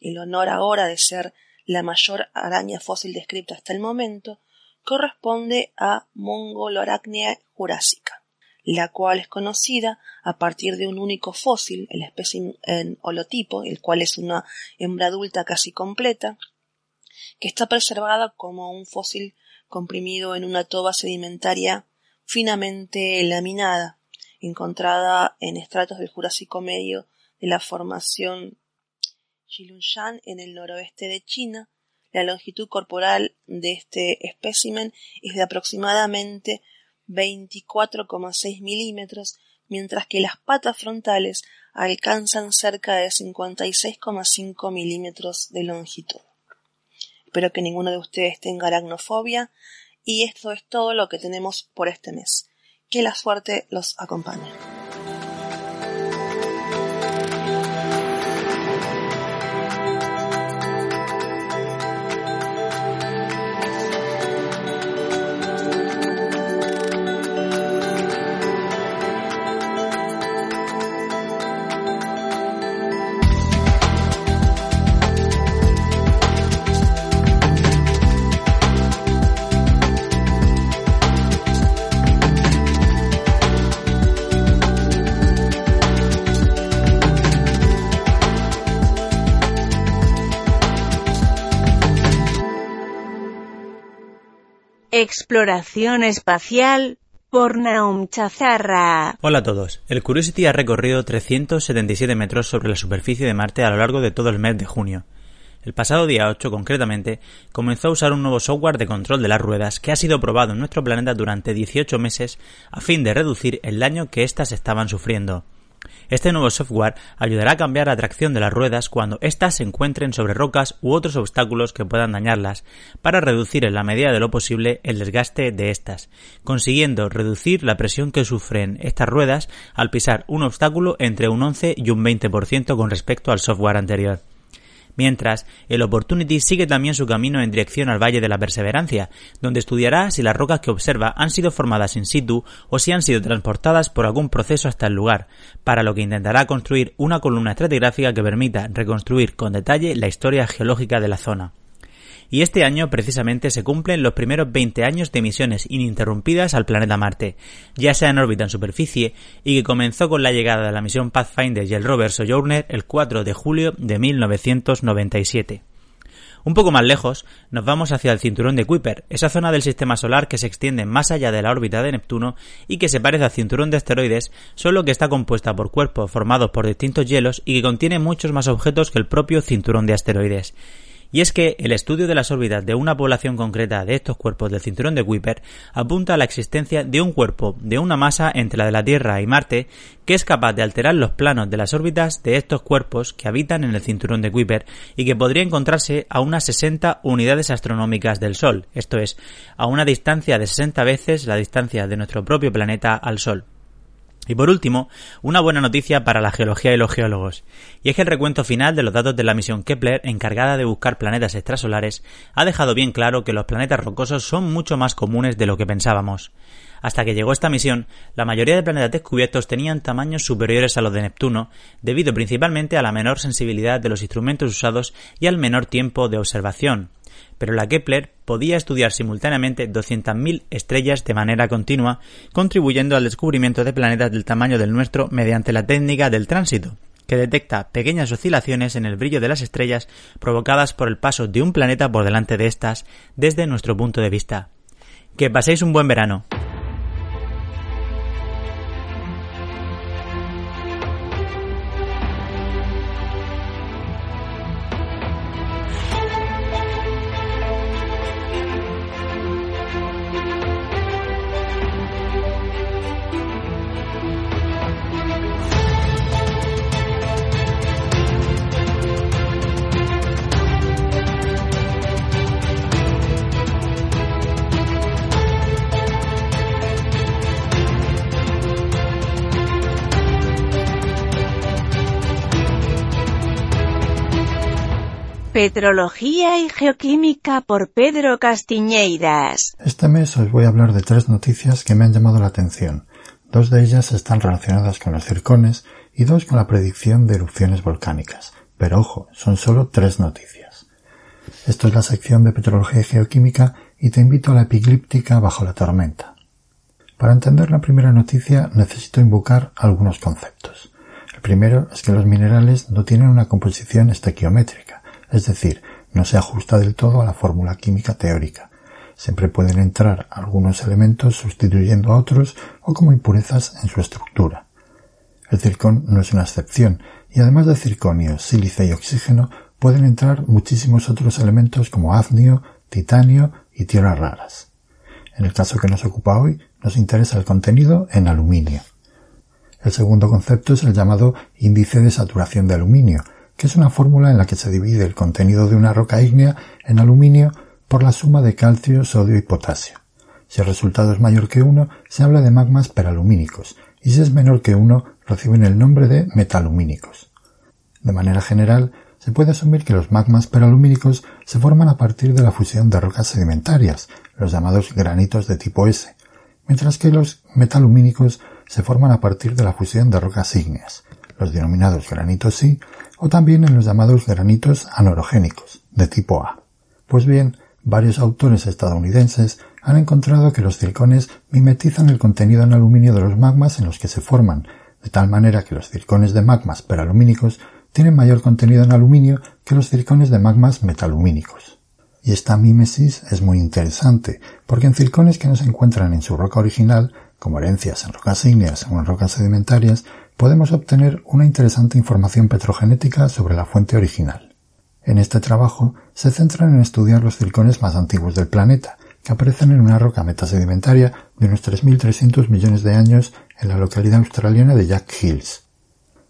Speaker 7: El honor ahora de ser la mayor araña fósil descrita hasta el momento corresponde a Mongolorachnea jurásica, la cual es conocida a partir de un único fósil, el especie en holotipo, el cual es una hembra adulta casi completa, que está preservada como un fósil comprimido en una toba sedimentaria finamente laminada, encontrada en estratos del Jurásico Medio de la formación En el noroeste de China, la longitud corporal de este espécimen es de aproximadamente 24,6 milímetros, mientras que las patas frontales alcanzan cerca de 56,5 milímetros de longitud. Espero que ninguno de ustedes tenga aracnofobia y esto es todo lo que tenemos por este mes. Que la suerte los acompañe.
Speaker 6: Exploración espacial por Naum Chazarra.
Speaker 8: Hola a todos. El Curiosity ha recorrido 377 metros sobre la superficie de Marte a lo largo de todo el mes de junio. El pasado día 8, concretamente, comenzó a usar un nuevo software de control de las ruedas que ha sido probado en nuestro planeta durante 18 meses a fin de reducir el daño que éstas estaban sufriendo. Este nuevo software ayudará a cambiar la tracción de las ruedas cuando éstas se encuentren sobre rocas u otros obstáculos que puedan dañarlas, para reducir en la medida de lo posible el desgaste de estas, consiguiendo reducir la presión que sufren estas ruedas al pisar un obstáculo entre un 11 y un 20% con respecto al software anterior mientras el Opportunity sigue también su camino en dirección al Valle de la Perseverancia, donde estudiará si las rocas que observa han sido formadas in situ o si han sido transportadas por algún proceso hasta el lugar, para lo que intentará construir una columna estratigráfica que permita reconstruir con detalle la historia geológica de la zona y este año precisamente se cumplen los primeros 20 años de misiones ininterrumpidas al planeta Marte, ya sea en órbita en superficie y que comenzó con la llegada de la misión Pathfinder y el rover Sojourner el 4 de julio de 1997. Un poco más lejos, nos vamos hacia el cinturón de Kuiper, esa zona del sistema solar que se extiende más allá de la órbita de Neptuno y que se parece al cinturón de asteroides, solo que está compuesta por cuerpos formados por distintos hielos y que contiene muchos más objetos que el propio cinturón de asteroides. Y es que el estudio de las órbitas de una población concreta de estos cuerpos del cinturón de Kuiper apunta a la existencia de un cuerpo de una masa entre la de la Tierra y Marte que es capaz de alterar los planos de las órbitas de estos cuerpos que habitan en el cinturón de Kuiper y que podría encontrarse a unas 60 unidades astronómicas del Sol, esto es, a una distancia de 60 veces la distancia de nuestro propio planeta al Sol. Y por último, una buena noticia para la geología y los geólogos, y es que el recuento final de los datos de la misión Kepler encargada de buscar planetas extrasolares ha dejado bien claro que los planetas rocosos son mucho más comunes de lo que pensábamos. Hasta que llegó esta misión, la mayoría de planetas descubiertos tenían tamaños superiores a los de Neptuno, debido principalmente a la menor sensibilidad de los instrumentos usados y al menor tiempo de observación, pero la Kepler podía estudiar simultáneamente 200.000 estrellas de manera continua, contribuyendo al descubrimiento de planetas del tamaño del nuestro mediante la técnica del tránsito, que detecta pequeñas oscilaciones en el brillo de las estrellas provocadas por el paso de un planeta por delante de estas desde nuestro punto de vista. Que paséis un buen verano.
Speaker 6: Petrología y Geoquímica por Pedro Castiñeiras.
Speaker 9: Este mes os voy a hablar de tres noticias que me han llamado la atención. Dos de ellas están relacionadas con los circones y dos con la predicción de erupciones volcánicas. Pero ojo, son solo tres noticias. Esto es la sección de Petrología y Geoquímica y te invito a la epiglíptica bajo la tormenta. Para entender la primera noticia necesito invocar algunos conceptos. El primero es que los minerales no tienen una composición estequiométrica, es decir, no se ajusta del todo a la fórmula química teórica. Siempre pueden entrar algunos elementos sustituyendo a otros o como impurezas en su estructura. El circón no es una excepción, y además de circonio, sílice y oxígeno, pueden entrar muchísimos otros elementos como afnio, titanio y tierras raras. En el caso que nos ocupa hoy, nos interesa el contenido en aluminio. El segundo concepto es el llamado índice de saturación de aluminio, que es una fórmula en la que se divide el contenido de una roca ígnea en aluminio por la suma de calcio, sodio y potasio. Si el resultado es mayor que 1, se habla de magmas peralumínicos, y si es menor que 1, reciben el nombre de metalumínicos. De manera general, se puede asumir que los magmas peralumínicos se forman a partir de la fusión de rocas sedimentarias, los llamados granitos de tipo S, mientras que los metalumínicos se forman a partir de la fusión de rocas ígneas, los denominados granitos sí, o también en los llamados granitos anorogénicos, de tipo A. Pues bien, varios autores estadounidenses han encontrado que los circones mimetizan el contenido en aluminio de los magmas en los que se forman, de tal manera que los circones de magmas peralumínicos tienen mayor contenido en aluminio que los circones de magmas metalumínicos. Y esta mímesis es muy interesante, porque en circones que no se encuentran en su roca original, como herencias en rocas ígneas o en rocas sedimentarias, podemos obtener una interesante información petrogenética sobre la fuente original. En este trabajo se centran en estudiar los circones más antiguos del planeta, que aparecen en una roca metasedimentaria de unos 3.300 millones de años en la localidad australiana de Jack Hills.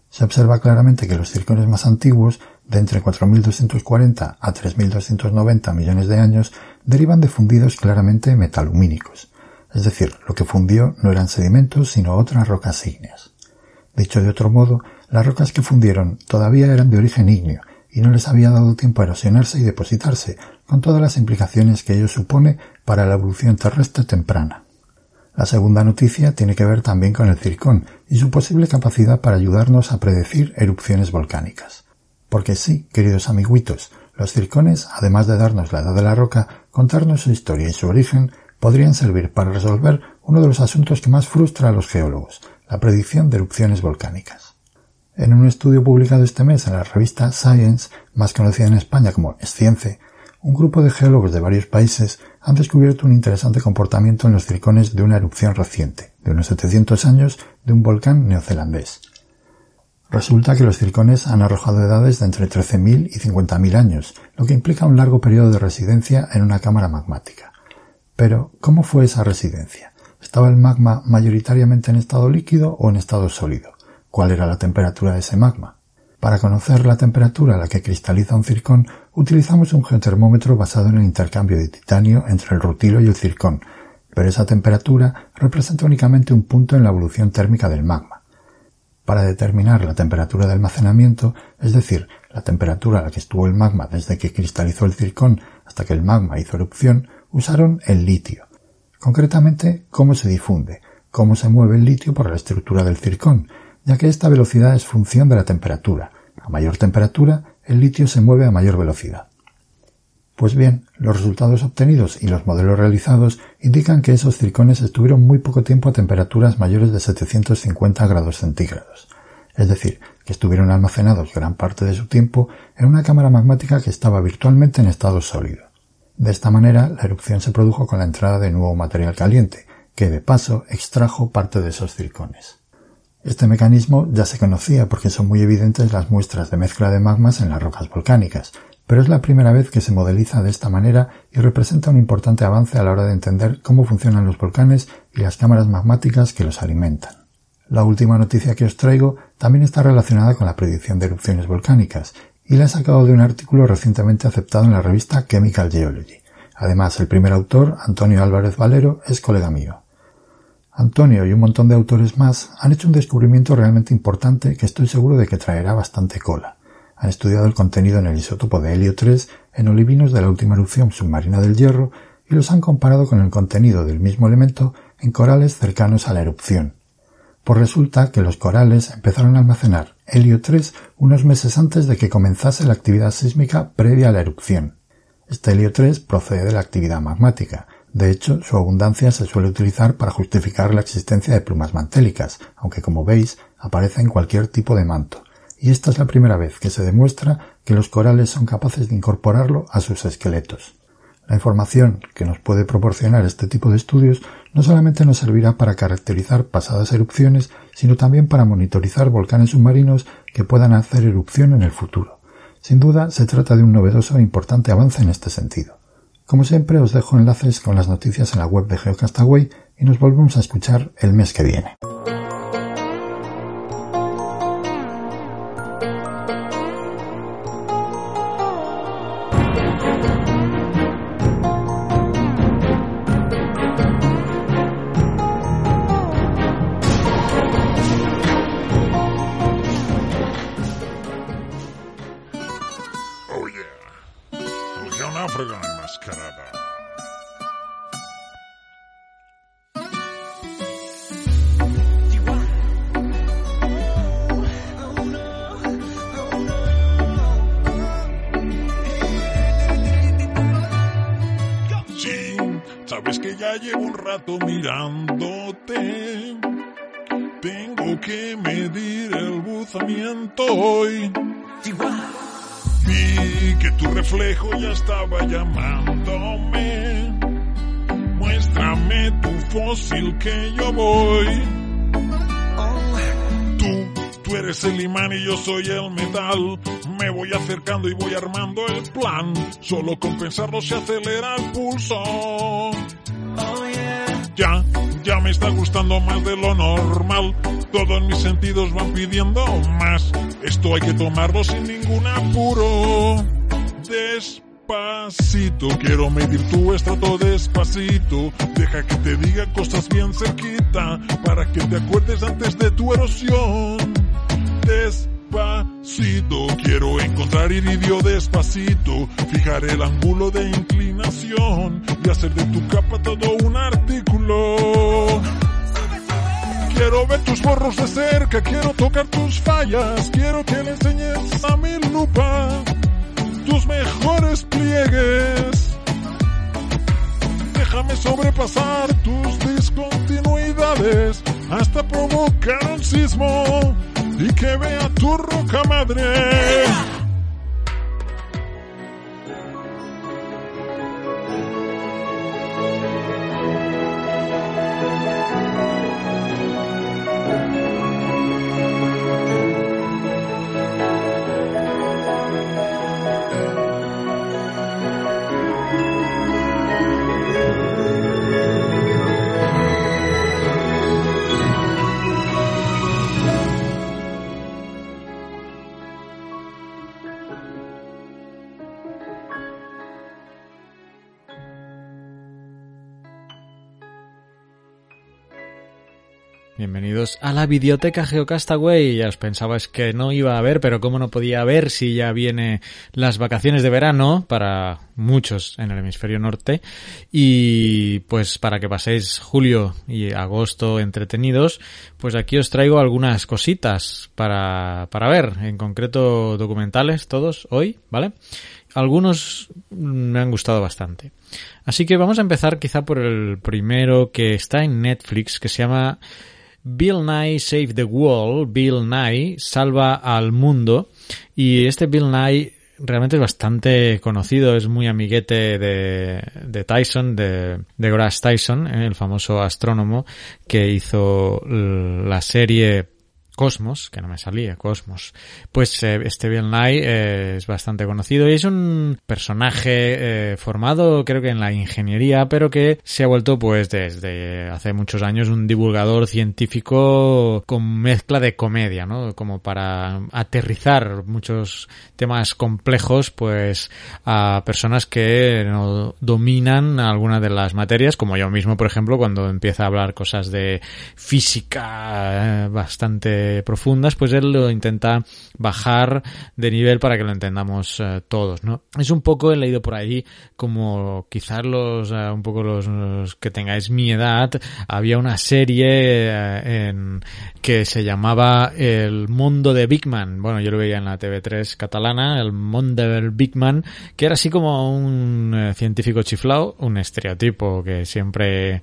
Speaker 9: Se observa claramente que los circones más antiguos, de entre 4.240 a 3.290 millones de años, derivan de fundidos claramente metalumínicos, es decir, lo que fundió no eran sedimentos sino otras rocas ígneas. Dicho de otro modo, las rocas que fundieron todavía eran de origen ígneo y no les había dado tiempo a erosionarse y depositarse, con todas las implicaciones que ello supone para la evolución terrestre temprana. La segunda noticia tiene que ver también con el circón y su posible capacidad para ayudarnos a predecir erupciones volcánicas. Porque sí, queridos amiguitos, los circones, además de darnos la edad de la roca, contarnos su historia y su origen, podrían servir para resolver uno de los asuntos que más frustra a los geólogos, la predicción de erupciones volcánicas. En un estudio publicado este mes en la revista Science, más conocida en España como Science, un grupo de geólogos de varios países han descubierto un interesante comportamiento en los circones de una erupción reciente, de unos 700 años, de un volcán neozelandés. Resulta que los circones han arrojado edades de entre 13.000 y 50.000 años, lo que implica un largo periodo de residencia en una cámara magmática. Pero, ¿cómo fue esa residencia? ¿Estaba el magma mayoritariamente en estado líquido o en estado sólido? ¿Cuál era la temperatura de ese magma? Para conocer la temperatura a la que cristaliza un circón, utilizamos un geotermómetro basado en el intercambio de titanio entre el rutilo y el circón, pero esa temperatura representa únicamente un punto en la evolución térmica del magma. Para determinar la temperatura de almacenamiento, es decir, la temperatura a la que estuvo el magma desde que cristalizó el circón hasta que el magma hizo erupción, usaron el litio. Concretamente, cómo se difunde, cómo se mueve el litio por la estructura del circón, ya que esta velocidad es función de la temperatura. A mayor temperatura, el litio se mueve a mayor velocidad. Pues bien, los resultados obtenidos y los modelos realizados indican que esos circones estuvieron muy poco tiempo a temperaturas mayores de 750 grados centígrados, es decir, que estuvieron almacenados gran parte de su tiempo en una cámara magmática que estaba virtualmente en estado sólido. De esta manera, la erupción se produjo con la entrada de nuevo material caliente, que de paso extrajo parte de esos circones. Este mecanismo ya se conocía porque son muy evidentes las muestras de mezcla de magmas en las rocas volcánicas, pero es la primera vez que se modeliza de esta manera y representa un importante avance a la hora de entender cómo funcionan los volcanes y las cámaras magmáticas que los alimentan. La última noticia que os traigo también está relacionada con la predicción de erupciones volcánicas y la he sacado de un artículo recientemente aceptado en la revista Chemical Geology. Además, el primer autor, Antonio Álvarez Valero, es colega mío. Antonio y un montón de autores más han hecho un descubrimiento realmente importante que estoy seguro de que traerá bastante cola. han estudiado el contenido en el isótopo de helio 3 en olivinos de la última erupción submarina del Hierro y los han comparado con el contenido del mismo elemento en corales cercanos a la erupción. Pues resulta que los corales empezaron a almacenar helio 3 unos meses antes de que comenzase la actividad sísmica previa a la erupción. Este helio 3 procede de la actividad magmática. De hecho, su abundancia se suele utilizar para justificar la existencia de plumas mantélicas, aunque como veis aparece en cualquier tipo de manto. Y esta es la primera vez que se demuestra que los corales son capaces de incorporarlo a sus esqueletos. La información que nos puede proporcionar este tipo de estudios no solamente nos servirá para caracterizar pasadas erupciones, sino también para monitorizar volcanes submarinos que puedan hacer erupción en el futuro. Sin duda, se trata de un novedoso e importante avance en este sentido. Como siempre, os dejo enlaces con las noticias en la web de Geocastaway y nos volvemos a escuchar el mes que viene.
Speaker 10: Que yo voy. Tú, tú eres el imán y yo soy el metal. Me voy acercando y voy armando el plan. Solo con pensarlo se acelera el pulso. Ya, ya me está gustando más de lo normal. Todos mis sentidos van pidiendo más. Esto hay que tomarlo sin ningún apuro. Des despacito. Quiero medir tu estrato despacito. Deja que te diga cosas bien cerquita para que te acuerdes antes de tu erosión. Despacito. Quiero encontrar iridio despacito. Fijar el ángulo de inclinación y hacer de tu capa todo un artículo. Quiero ver tus borros de cerca, quiero tocar tus fallas, quiero que le enseñes a mi lupa tus mejores pliegues. Déjame sobrepasar tus discontinuidades hasta provocar un sismo y que vea tu roca madre.
Speaker 1: Bienvenidos a la videoteca Geocastaway. Ya os pensabais que no iba a haber, pero cómo no podía haber si ya viene las vacaciones de verano para muchos en el hemisferio norte. Y pues para que paséis julio y agosto entretenidos, pues aquí os traigo algunas cositas para, para ver, en concreto documentales todos hoy, ¿vale? Algunos me han gustado bastante. Así que vamos a empezar quizá por el primero que está en Netflix, que se llama Bill Nye Save the World, Bill Nye salva al mundo. Y este Bill Nye realmente es bastante conocido, es muy amiguete de, de Tyson, de, de Grass Tyson, el famoso astrónomo que hizo la serie Cosmos, que no me salía, Cosmos. Pues eh, Bill Nye eh, es bastante conocido y es un personaje eh, formado creo que en la ingeniería, pero que se ha vuelto pues desde hace muchos años un divulgador científico con mezcla de comedia, ¿no? Como para aterrizar muchos temas complejos pues a personas que no dominan alguna de las materias, como yo mismo, por ejemplo, cuando empieza a hablar cosas de física bastante bastante profundas, pues él lo intenta bajar de nivel para que lo entendamos eh, todos, ¿no? Es un poco, he leído por ahí, como quizás los, eh, un poco los, que tengáis mi edad, había una serie eh, en, que se llamaba El Mundo de Big Man. Bueno, yo lo veía en la TV3 catalana, El Mundo del Big Man, que era así como un científico chiflao, un estereotipo que siempre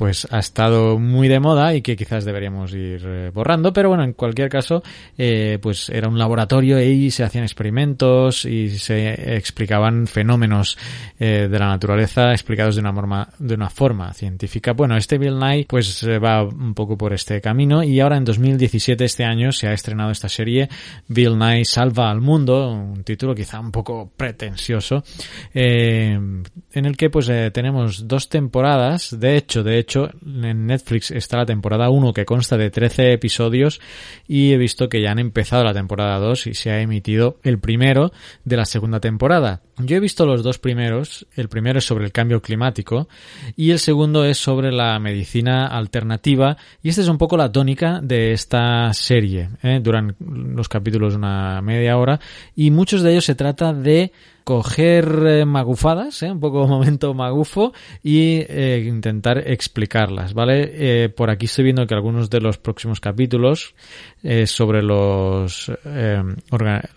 Speaker 1: pues ha estado muy de moda y que quizás deberíamos ir eh, borrando, pero bueno, en cualquier caso, eh, pues era un laboratorio y se hacían experimentos y se explicaban fenómenos eh, de la naturaleza explicados de una forma, de una forma científica. Bueno, este Bill Nye pues va un poco por este camino y ahora en 2017, este año, se ha estrenado esta serie Bill Nye Salva al Mundo, un título quizá un poco pretencioso, en el que pues tenemos dos temporadas, de hecho, de hecho, hecho, en Netflix está la temporada 1 que consta de 13 episodios y he visto que ya han empezado la temporada 2 y se ha emitido el primero de la segunda temporada. Yo he visto los dos primeros. El primero es sobre el cambio climático y el segundo es sobre la medicina alternativa. Y esta es un poco la tónica de esta serie. ¿eh? Duran los capítulos una media hora y muchos de ellos se trata de coger eh, magufadas, ¿eh? un poco momento magufo, y eh, intentar explicarlas, ¿vale? Eh, por aquí estoy viendo que algunos de los próximos capítulos eh, sobre los, eh,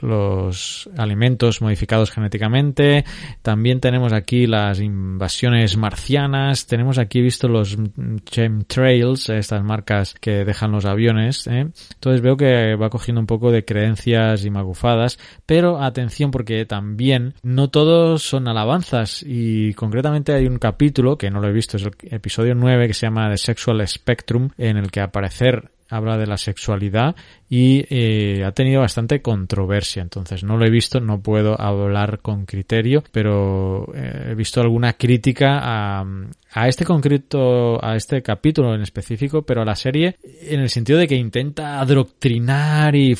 Speaker 1: los alimentos modificados genéticamente, también tenemos aquí las invasiones marcianas, tenemos aquí visto los chemtrails, estas marcas que dejan los aviones, entonces veo que va cogiendo un poco de creencias y magufadas, pero atención porque también no todos son alabanzas y concretamente hay un capítulo que no lo he visto, es el episodio 9 que se llama The Sexual Spectrum en el que aparecer habla de la sexualidad y eh, ha tenido bastante controversia. Entonces no lo he visto, no puedo hablar con criterio, pero eh, he visto alguna crítica a, a este concreto, a este capítulo en específico, pero a la serie en el sentido de que intenta adoctrinar y,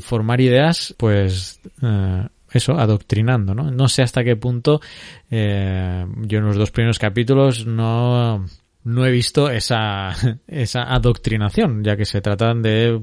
Speaker 1: formar ideas, pues eh, eso, adoctrinando, ¿no? No sé hasta qué punto yo en los dos primeros capítulos no no he visto esa, esa adoctrinación, ya que se tratan de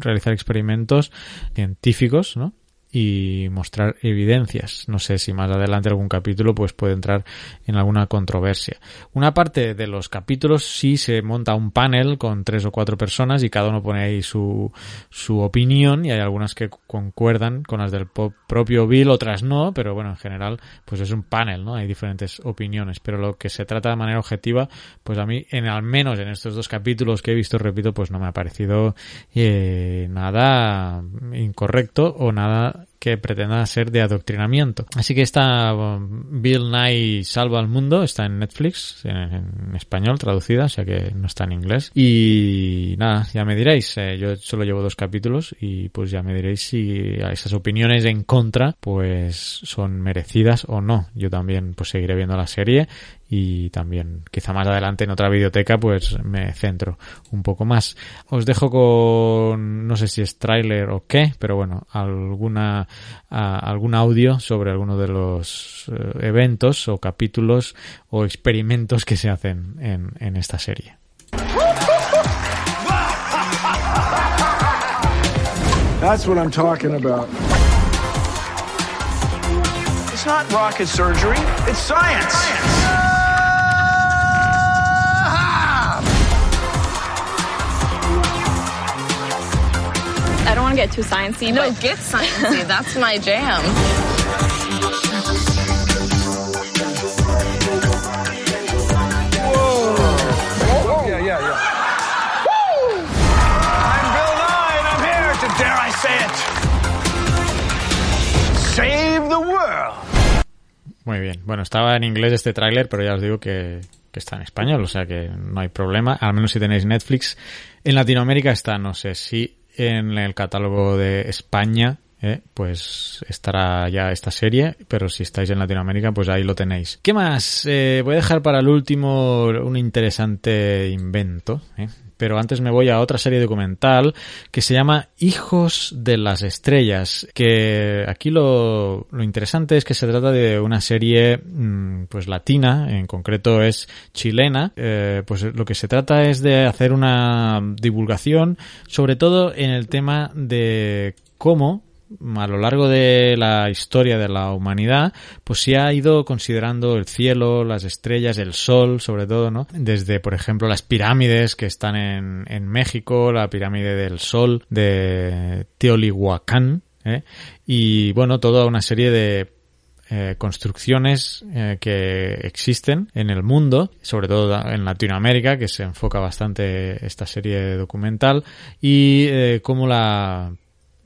Speaker 1: realizar experimentos científicos, ¿no? Y mostrar evidencias. No sé si más adelante algún capítulo pues puede entrar en alguna controversia. Una parte de los capítulos sí se monta un panel con tres o cuatro personas y cada uno pone ahí su, su opinión y hay algunas que concuerdan con las del propio Bill, otras no, pero bueno, en general pues es un panel, ¿no? Hay diferentes opiniones, pero lo que se trata de manera objetiva, pues a mí en al menos en estos dos capítulos que he visto, repito, pues no me ha parecido eh, nada incorrecto o nada que pretenda ser de adoctrinamiento. Así que esta um, Bill Nye Salva al Mundo está en Netflix, en, español traducida, o sea que no está en inglés. Y nada, ya me diréis, eh, yo solo llevo dos capítulos y pues ya me diréis si esas opiniones en contra pues son merecidas o no. Yo también pues seguiré viendo la serie y también quizá más adelante en otra biblioteca pues me centro un poco más. Os dejo con no sé si es tráiler o qué, pero bueno, alguna algún audio sobre alguno de los eh, eventos o capítulos o experimentos que se hacen en, en esta serie.
Speaker 11: That's what I'm talking about. It's not rocket surgery, it's science. science.
Speaker 12: Don't want to get too sciencey.
Speaker 13: No, get sciencey. That's my jam.
Speaker 11: Whoa. Yeah, yeah, yeah. Woo! I'm Bill Nye, and I'm here to, dare I say it, save the world.
Speaker 1: Muy bien. Bueno, estaba en inglés este tráiler, pero ya os digo que, que está en español, o sea que no hay problema. Al menos si tenéis Netflix. En Latinoamérica está, no sé si en el catálogo de España, eh, pues estará ya esta serie, pero si estáis en Latinoamérica, pues ahí lo tenéis. ¿Qué más? Eh, voy a dejar para el último un interesante invento. Eh. Pero antes me voy a otra serie documental que se llama Hijos de las Estrellas, que aquí lo, lo interesante es que se trata de una serie mm, pues latina, en concreto es chilena, eh, pues lo que se trata es de hacer una divulgación, sobre todo en el tema de cómo a lo largo de la historia de la humanidad, pues se ha ido considerando el cielo, las estrellas, el sol, sobre todo, ¿no? Desde, por ejemplo, las pirámides que están en, en México, la pirámide del sol de Teolihuacán, ¿eh? y bueno, toda una serie de eh, construcciones eh, que existen en el mundo, sobre todo en Latinoamérica, que se enfoca bastante esta serie documental, y eh, cómo la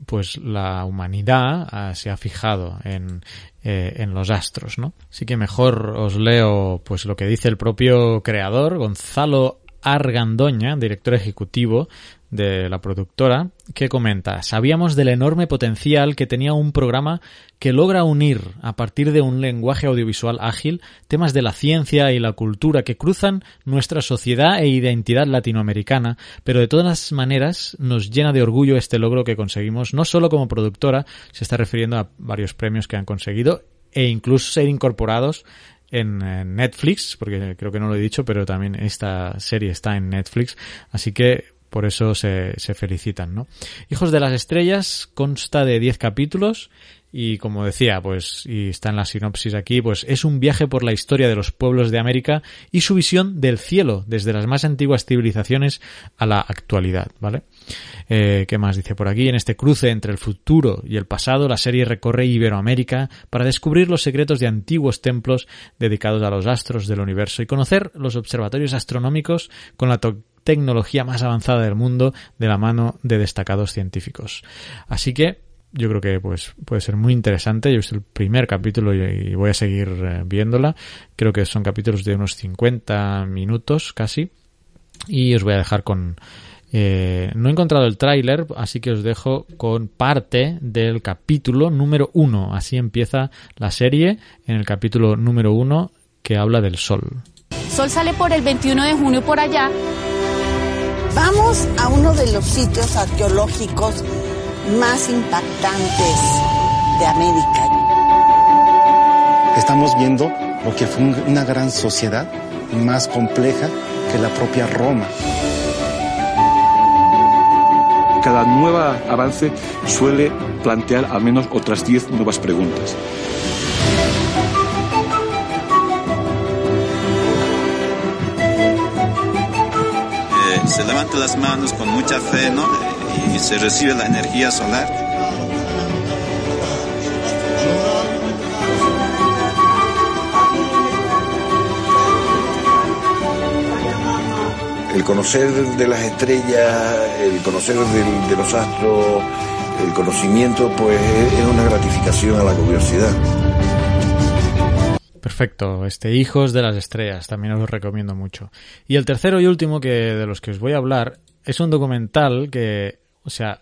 Speaker 1: pues la humanidad ah, se ha fijado en, eh, en los astros, ¿no? Así que mejor os leo pues lo que dice el propio creador, Gonzalo Argandoña, director ejecutivo de la productora, que comenta, sabíamos del enorme potencial que tenía un programa que logra unir, a partir de un lenguaje audiovisual ágil, temas de la ciencia y la cultura que cruzan nuestra sociedad e identidad latinoamericana, pero de todas maneras nos llena de orgullo este logro que conseguimos, no solo como productora, se está refiriendo a varios premios que han conseguido, e incluso ser incorporados en Netflix, porque creo que no lo he dicho, pero también esta serie está en Netflix, así que por eso se, se felicitan, ¿no? Hijos de las Estrellas consta de 10 capítulos y como decía, pues, y está en la sinopsis aquí, pues es un viaje por la historia de los pueblos de América y su visión del cielo, desde las más antiguas civilizaciones a la actualidad, ¿vale? Eh, ¿Qué más dice por aquí? En este cruce entre el futuro y el pasado, la serie recorre Iberoamérica para descubrir los secretos de antiguos templos dedicados a los astros del universo y conocer los observatorios astronómicos con la tecnología más avanzada del mundo de la mano de destacados científicos. Así que yo creo que pues puede ser muy interesante. Yo visto el primer capítulo y, voy a seguir eh, viéndola. Creo que son capítulos de unos 50 minutos casi. Y os voy a dejar con... Eh, no he encontrado el tráiler, así que os dejo con parte del capítulo número uno. Así empieza la serie en el capítulo número uno que habla del sol.
Speaker 14: Sol sale por el 21 de junio por allá
Speaker 15: Vamos a uno de los sitios arqueológicos más impactantes de América.
Speaker 16: Estamos viendo lo que fue una gran sociedad más compleja que la propia Roma.
Speaker 17: Cada nuevo avance suele plantear al menos otras 10 nuevas preguntas.
Speaker 18: Se levanta las manos con mucha fe, ¿no? Y se recibe la energía solar.
Speaker 19: El conocer de las estrellas, el conocer de, de los astros, el conocimiento, pues es una gratificación a la curiosidad.
Speaker 1: Perfecto, este Hijos de las Estrellas, también os lo recomiendo mucho. Y el tercero y último que de los que os voy a hablar es un documental que, o sea,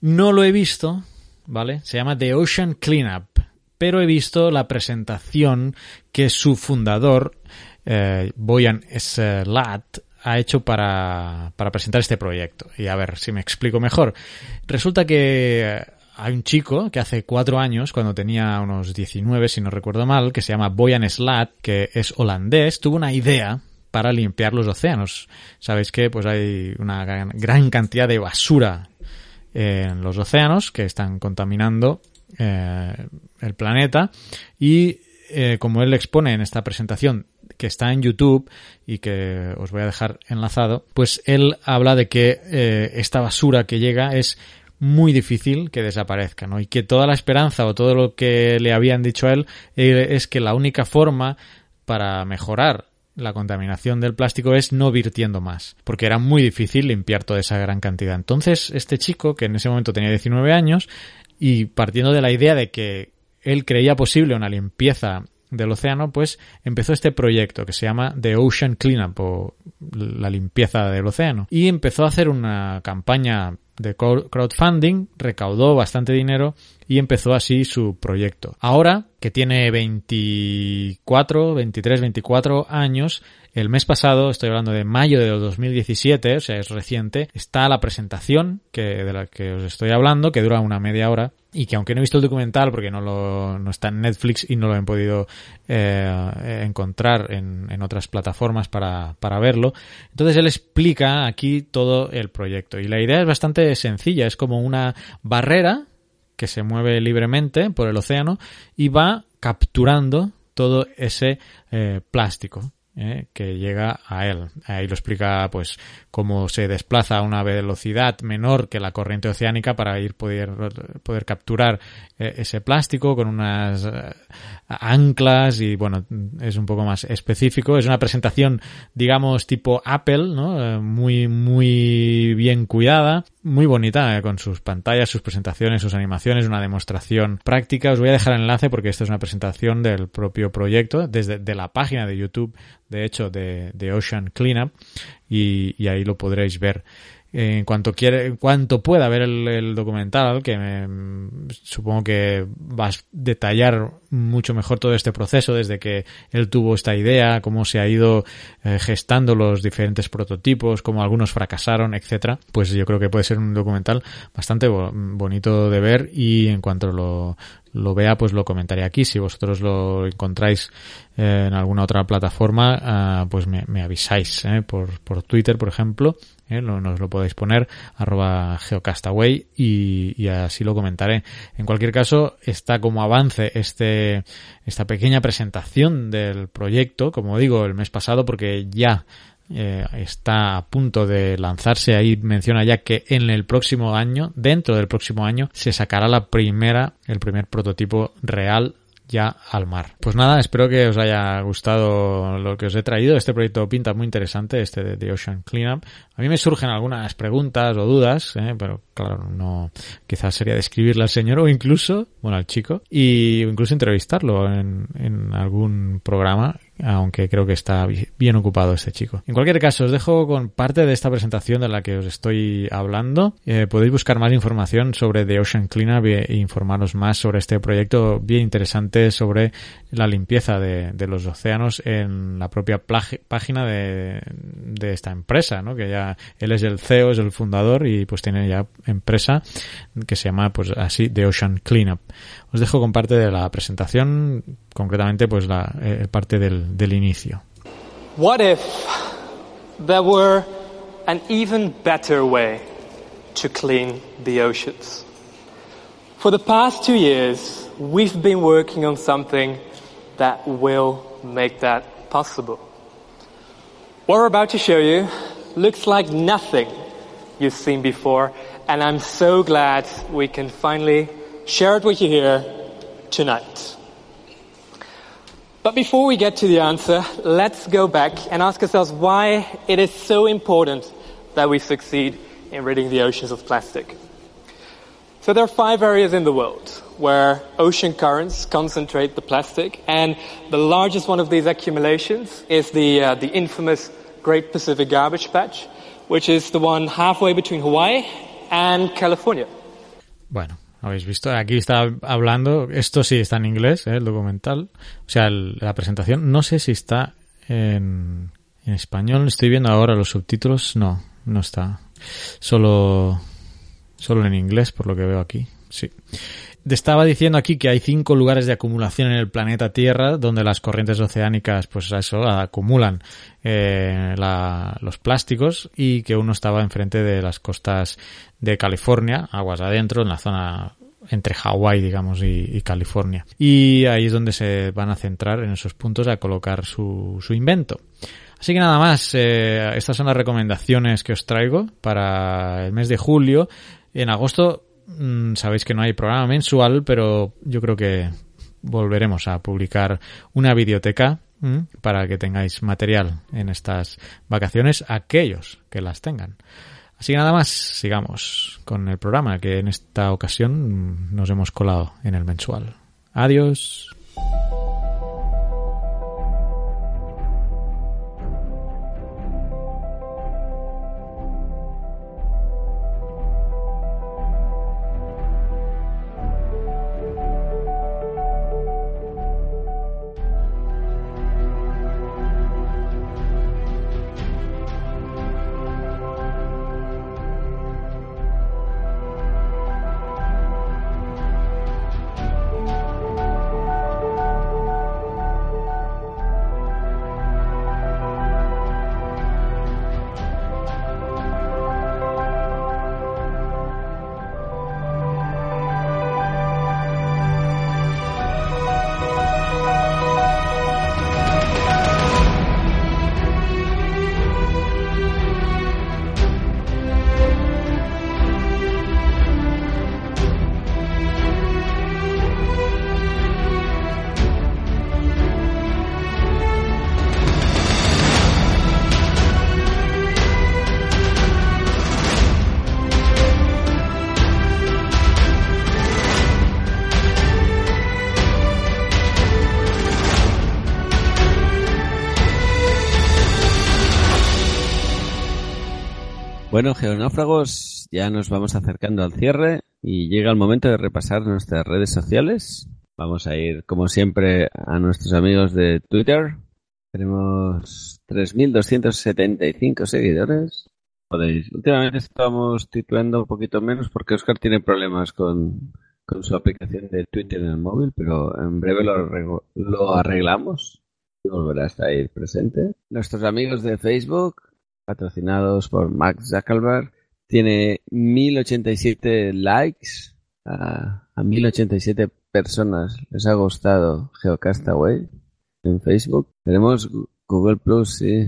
Speaker 1: no lo he visto, ¿vale? Se llama The Ocean Cleanup, pero he visto la presentación que su fundador, eh, Boyan Slat, ha hecho para, para presentar este proyecto. Y a ver si me explico mejor. Resulta que hay un chico que hace cuatro años, cuando tenía unos 19, si no recuerdo mal, que se llama Boyan Slat, que es holandés, tuvo una idea para limpiar los océanos. Sabéis que pues hay una gran cantidad de basura en los océanos que están contaminando eh, el planeta y eh, como él expone en esta presentación que está en YouTube y que os voy a dejar enlazado, pues él habla de que eh, esta basura que llega es muy difícil que desaparezca, ¿no? Y que toda la esperanza o todo lo que le habían dicho a él eh, es que la única forma para mejorar la contaminación del plástico es no virtiendo más, porque era muy difícil limpiar toda esa gran cantidad. Entonces, este chico, que en ese momento tenía 19 años, y partiendo de la idea de que él creía posible una limpieza del océano, pues empezó este proyecto que se llama The Ocean Cleanup o la limpieza del océano. Y empezó a hacer una campaña de crowdfunding, recaudó bastante dinero y empezó así su proyecto. Ahora, que tiene 24, 23, 24 años, el mes pasado, estoy hablando de mayo de 2017, o sea, es reciente, está la presentación que, de la que os estoy hablando, que dura una media hora, y que aunque no he visto el documental porque no lo no está en Netflix y no lo he podido eh, encontrar en, en, otras plataformas para, para verlo entonces él explica aquí todo el proyecto. Y la idea es bastante sencilla es como una barrera que se mueve libremente por el océano y va capturando todo ese eh, plástico eh, que llega a él. Ahí lo explica pues cómo se desplaza a una velocidad menor que la corriente oceánica para ir poder, poder capturar eh, ese plástico con unas eh, anclas y bueno, es un poco más específico. Es una presentación, digamos, tipo Apple, ¿no? muy, muy bien cuidada, muy bonita, con sus pantallas, sus presentaciones, sus animaciones, una demostración práctica. Os voy a dejar el enlace porque esta es una presentación del propio proyecto desde de la página de YouTube de hecho, de, Ocean Cleanup, y, ahí lo podréis ver. En cuanto quiere, en cuanto pueda ver el, documental, que me, supongo que va a detallar mucho mejor todo este proceso desde que él tuvo esta idea, cómo se ha ido eh, gestando los diferentes prototipos, cómo algunos fracasaron, etcétera. Pues yo creo que puede ser un documental bastante bonito de ver y en cuanto lo, lo vea, pues lo comentaré aquí. Si vosotros lo encontráis eh, en alguna otra plataforma, ah, pues me, avisáis eh, por, por Twitter, por ejemplo. Eh, nos lo podéis poner arroba geocastaway y, y, así lo comentaré. En cualquier caso, está como avance este, esta pequeña presentación del proyecto, como digo, el mes pasado, porque ya eh, está a punto de lanzarse. Ahí menciona ya que en el próximo año, dentro del próximo año, se sacará la primera, el primer prototipo real ya al mar. Pues nada, espero que os haya gustado lo que os he traído. Este proyecto pinta muy interesante, este de The Ocean Cleanup. A mí me surgen algunas preguntas o dudas, ¿eh? pero claro, no, quizás sería describirle al señor o incluso, bueno, al chico, y incluso entrevistarlo en, en algún programa aunque creo que está bien ocupado este chico. En cualquier caso, os dejo con parte de esta presentación de la que os estoy hablando. Eh, podéis buscar más información sobre The Ocean Cleanup e informaros más sobre este proyecto bien interesante sobre la limpieza de, los océanos en la propia página de, de, esta empresa, ¿no? Que ya él es el CEO, es el fundador y pues tiene ya empresa que se llama pues así The Ocean Cleanup. Os dejo con parte de la presentación, concretamente pues la eh, parte del, del inicio.
Speaker 20: What if there were an even better way to clean the oceans? For the past two years, we've been working on something that will make that possible. What we're about to show you looks like nothing you've seen before, and I'm so glad we can finally share it with you here tonight. But before we get to the answer, let's go back and ask ourselves why it is so important that we succeed in ridding the oceans of plastic. So there are five areas in the world where ocean currents concentrate the plastic, and the largest one of these accumulations is the, uh, the infamous Great Pacific Garbage Patch, which is the one halfway between Hawaii and California.
Speaker 1: Bueno, habéis visto, aquí está hablando, esto sí está en inglés, ¿eh? el documental, o sea, la presentación, no sé si está en, en español, estoy viendo ahora los subtítulos, no, no está, solo Solo en inglés, por lo que veo aquí. Sí. Te estaba diciendo aquí que hay cinco lugares de acumulación en el planeta Tierra donde las corrientes oceánicas, pues eso, acumulan eh, la, los plásticos y que uno estaba enfrente de las costas de California, aguas adentro, en la zona entre Hawái, digamos, y, California. Y ahí es donde se van a centrar en esos puntos a colocar su, su invento. Así que nada más, eh, estas son las recomendaciones que os traigo para el mes de julio. En agosto mm, sabéis que no hay programa mensual, pero yo creo que volveremos a publicar una biblioteca mm, para que tengáis material en estas vacaciones, aquellos que las tengan. Así que nada más, sigamos con el programa que en esta ocasión nos hemos colado en el mensual. Adiós.
Speaker 2: Bueno, geonáufragos, ya nos vamos acercando al cierre y llega el momento de repasar nuestras redes sociales. Vamos a ir, como siempre, a nuestros amigos de Twitter. Tenemos 3.275 seguidores. Podéis. Últimamente estamos titulando un poquito menos porque Oscar tiene problemas con, con su aplicación de Twitter en el móvil, pero en breve lo, lo arreglamos y volverá a estar ahí presente. Nuestros amigos de Facebook, patrocinados por Max Zuckerberg, tiene 1087 likes. A, a 1087 personas les ha gustado Geocastaway en Facebook. Tenemos Google Plus, sí.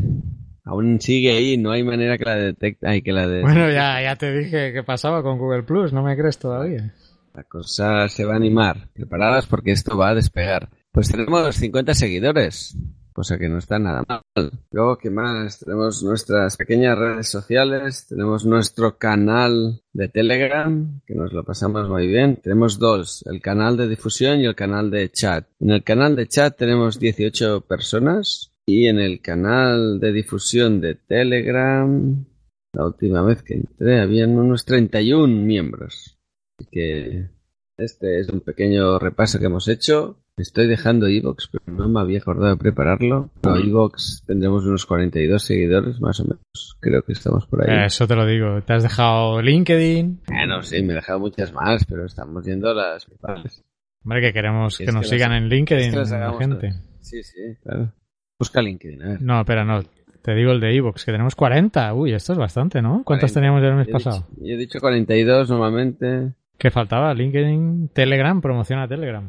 Speaker 2: Aún sigue ahí, no hay manera que la detecte. Ay, que la de...
Speaker 1: Bueno, ya, ya te dije qué pasaba con Google Plus, no me crees todavía.
Speaker 2: La cosa se va a animar. Preparadas porque esto va a despegar. Pues tenemos 50 seguidores, cosa que no está nada mal. Luego, ¿qué más? Tenemos nuestras pequeñas redes sociales, tenemos nuestro canal de Telegram, que nos lo pasamos muy bien. Tenemos dos, el canal de difusión y el canal de chat. En el canal de chat tenemos 18 personas y en el canal de difusión de Telegram, la última vez que entré, habían unos 31 miembros. Así que este es un pequeño repaso que hemos hecho. Estoy dejando Evox, pero no me había acordado de prepararlo. No, Evox tendremos unos 42 seguidores, más o menos. Creo que estamos por ahí.
Speaker 1: Eso te lo digo. Te has dejado LinkedIn.
Speaker 2: Bueno, sí, me he dejado muchas más, pero estamos yendo a las principales.
Speaker 1: Hombre, que queremos que
Speaker 2: es
Speaker 1: nos
Speaker 2: que
Speaker 1: sigan
Speaker 2: las-
Speaker 1: en LinkedIn
Speaker 2: es que
Speaker 1: la gente.
Speaker 2: todas. Sí, sí, claro. Busca LinkedIn, a ver.
Speaker 1: No, espera, no. Te digo el de Evox, que tenemos 40. Uy, esto es bastante, ¿no? ¿Cuántos
Speaker 2: 40.
Speaker 1: teníamos el mes
Speaker 2: Yo he
Speaker 1: pasado?
Speaker 2: dicho- Yo he dicho 42 normalmente.
Speaker 1: ¿Qué faltaba? LinkedIn, Telegram, promociona Telegram.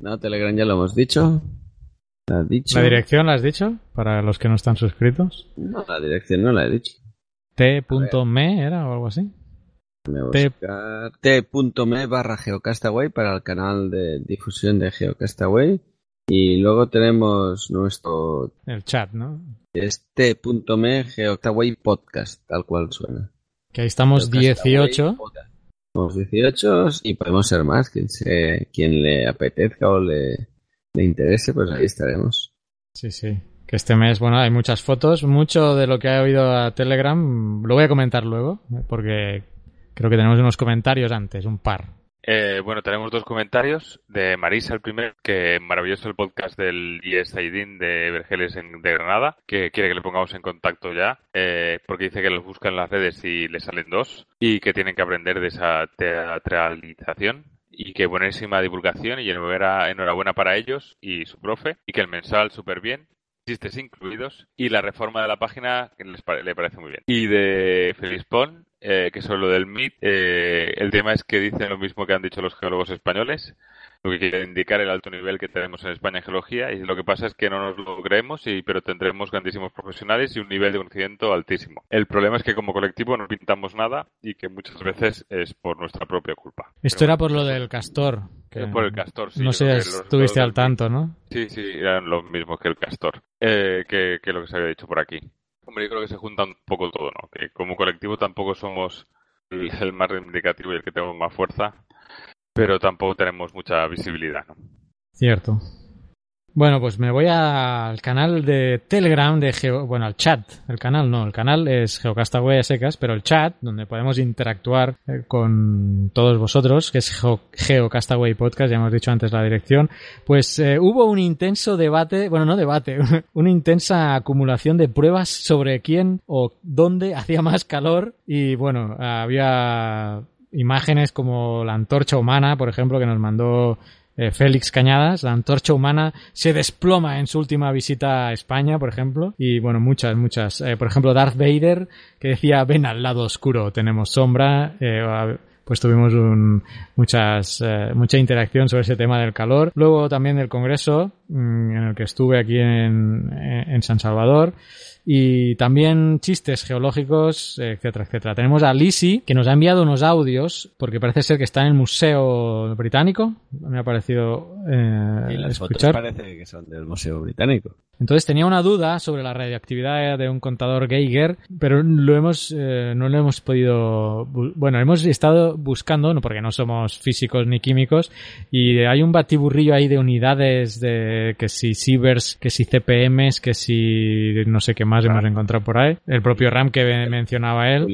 Speaker 2: No, Telegram ya lo hemos dicho. ¿La has dicho?
Speaker 1: ¿La dirección la has dicho? Para los que no están suscritos.
Speaker 2: No, la dirección no la he dicho.
Speaker 1: T.me era o algo así.
Speaker 2: T.me barra geocastaway para el canal de difusión de Geocastaway. Y luego tenemos nuestro
Speaker 1: El chat, ¿no?
Speaker 2: es t.me Geocastaway podcast, tal cual suena.
Speaker 1: Que ahí estamos
Speaker 2: Geocastaway
Speaker 1: 18.
Speaker 2: podcast. Somos 18 y podemos ser más. Quien, se, quien le apetezca o le, le interese, pues ahí estaremos.
Speaker 1: Sí, sí. Que este mes, bueno, hay muchas fotos. Mucho de lo que ha oído a Telegram lo voy a comentar luego, porque creo que tenemos unos comentarios antes, un par.
Speaker 3: Eh, bueno, tenemos dos comentarios de Marisa, el primero, que maravilloso el podcast del Aidin de Vergeles en, de Granada, que quiere que le pongamos en contacto ya, eh, porque dice que los busca en las redes y le salen dos, y que tienen que aprender de esa teatralización, y que buenísima divulgación, y enhorabuena, enhorabuena para ellos y su profe, y que el mensal súper bien, chistes incluidos y la reforma de la página que les pare- le parece muy bien. Y de Félix Pon, eh, que sobre lo del MIT, eh, el tema es que dicen lo mismo que han dicho los geólogos españoles, lo que quiere indicar el alto nivel que tenemos en España en geología y lo que pasa es que no nos lo creemos, y, pero tendremos grandísimos profesionales y un nivel de conocimiento altísimo. El problema es que como colectivo no pintamos nada y que muchas veces es por nuestra propia culpa.
Speaker 1: Esto era por lo del castor. que
Speaker 3: Por el castor, sí.
Speaker 1: No sé
Speaker 3: los-
Speaker 1: estuviste
Speaker 3: los-
Speaker 1: al tanto, ¿no?
Speaker 3: Sí, sí, eran lo mismo que el castor, eh, que, que lo que se había dicho por aquí. Hombre, yo creo que se junta un poco todo, ¿no? Que como colectivo tampoco somos el, el más reivindicativo y el que tenemos más fuerza, pero tampoco tenemos mucha visibilidad, ¿no?
Speaker 1: Cierto. Bueno, pues me voy al canal de Telegram de Geo... Bueno, al chat. El canal no, el canal es Geocastaway a secas, pero el chat, donde podemos interactuar eh, con todos vosotros, que es Geo- Geocastaway Podcast, ya hemos dicho antes la dirección, pues eh, hubo un intenso debate, bueno, no debate, una intensa acumulación de pruebas sobre quién o dónde hacía más calor y bueno, había imágenes como la antorcha humana, por ejemplo, que nos mandó eh, Félix Cañadas. La antorcha humana se desploma en su última visita a España, por ejemplo. Y bueno, muchas, muchas. Eh, por ejemplo, Darth Vader, que decía, ven al lado oscuro, tenemos sombra. Eh, pues tuvimos un- muchas, mucha interacción sobre ese tema del calor. Luego también del Congreso, en el que estuve aquí en, en San Salvador. Y también chistes geológicos, etcétera, etcétera. Tenemos a Lisi, que nos ha enviado unos audios, porque parece ser que está en el Museo Británico. Me ha parecido eh,
Speaker 2: Y las fotos parece que son del Museo Británico.
Speaker 1: Entonces tenía una duda sobre la radioactividad de un contador Geiger, pero lo hemos, eh, no lo hemos podido, bueno, hemos estado buscando, no porque no somos físicos ni químicos, y hay un batiburrillo ahí de unidades de que si Sieverts, que si CPMs, que si no sé qué más hemos encontrado por ahí. El propio RAM que mencionaba él.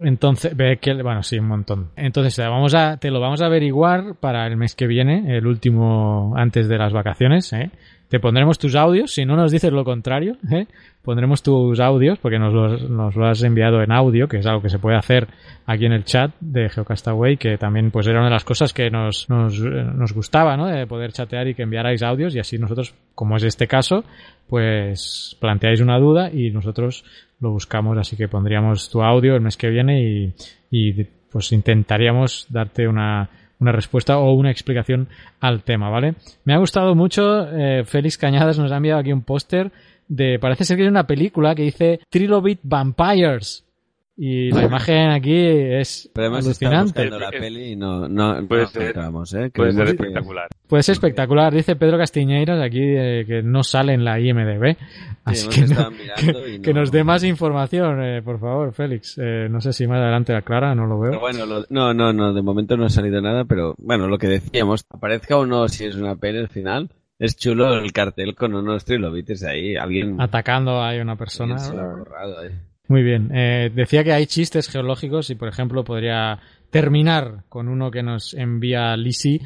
Speaker 1: Entonces, ve que, bueno, sí, un montón. Entonces, vamos a, te lo vamos a averiguar para el mes que viene, el último antes de las vacaciones, ¿eh? Te pondremos tus audios, si no nos dices lo contrario, ¿eh? pondremos tus audios, porque nos lo, has enviado en audio, que es algo que se puede hacer aquí en el chat de Geocastaway, que también pues era una de las cosas que nos, nos, nos gustaba, ¿no? De poder chatear y que enviarais audios y así nosotros, como es este caso, pues planteáis una duda y nosotros lo buscamos, así que pondríamos tu audio el mes que viene y, y pues intentaríamos darte una, una respuesta o una explicación al tema, ¿vale? Me ha gustado mucho, eh, Félix Cañadas nos ha enviado aquí un póster de, parece ser que es una película que dice Trilobit Vampires. Y la imagen aquí es
Speaker 2: Pero además
Speaker 1: alucinante.
Speaker 2: la peli y no, no,
Speaker 3: Puede
Speaker 2: no
Speaker 3: ser-
Speaker 2: encontramos, ¿eh?
Speaker 3: Puede ser espectacular.
Speaker 1: Puede ser espectacular, dice Pedro Castiñeiras aquí eh, que no sale en la IMDB. Así
Speaker 2: hemos
Speaker 1: que, no- que, que
Speaker 2: no-
Speaker 1: nos dé más información, eh, por favor, Félix. Eh, no sé si más adelante la Clara, no lo veo.
Speaker 2: Pero bueno, lo- no, no, no, de momento no ha salido nada, pero bueno, lo que decíamos, aparezca o no si es una peli al final, es chulo el cartel con unos trilobites ahí, alguien,
Speaker 1: Atacando a una persona. Muy bien. Eh, decía que hay chistes geológicos y, por ejemplo, podría terminar con uno que nos envía Lisi,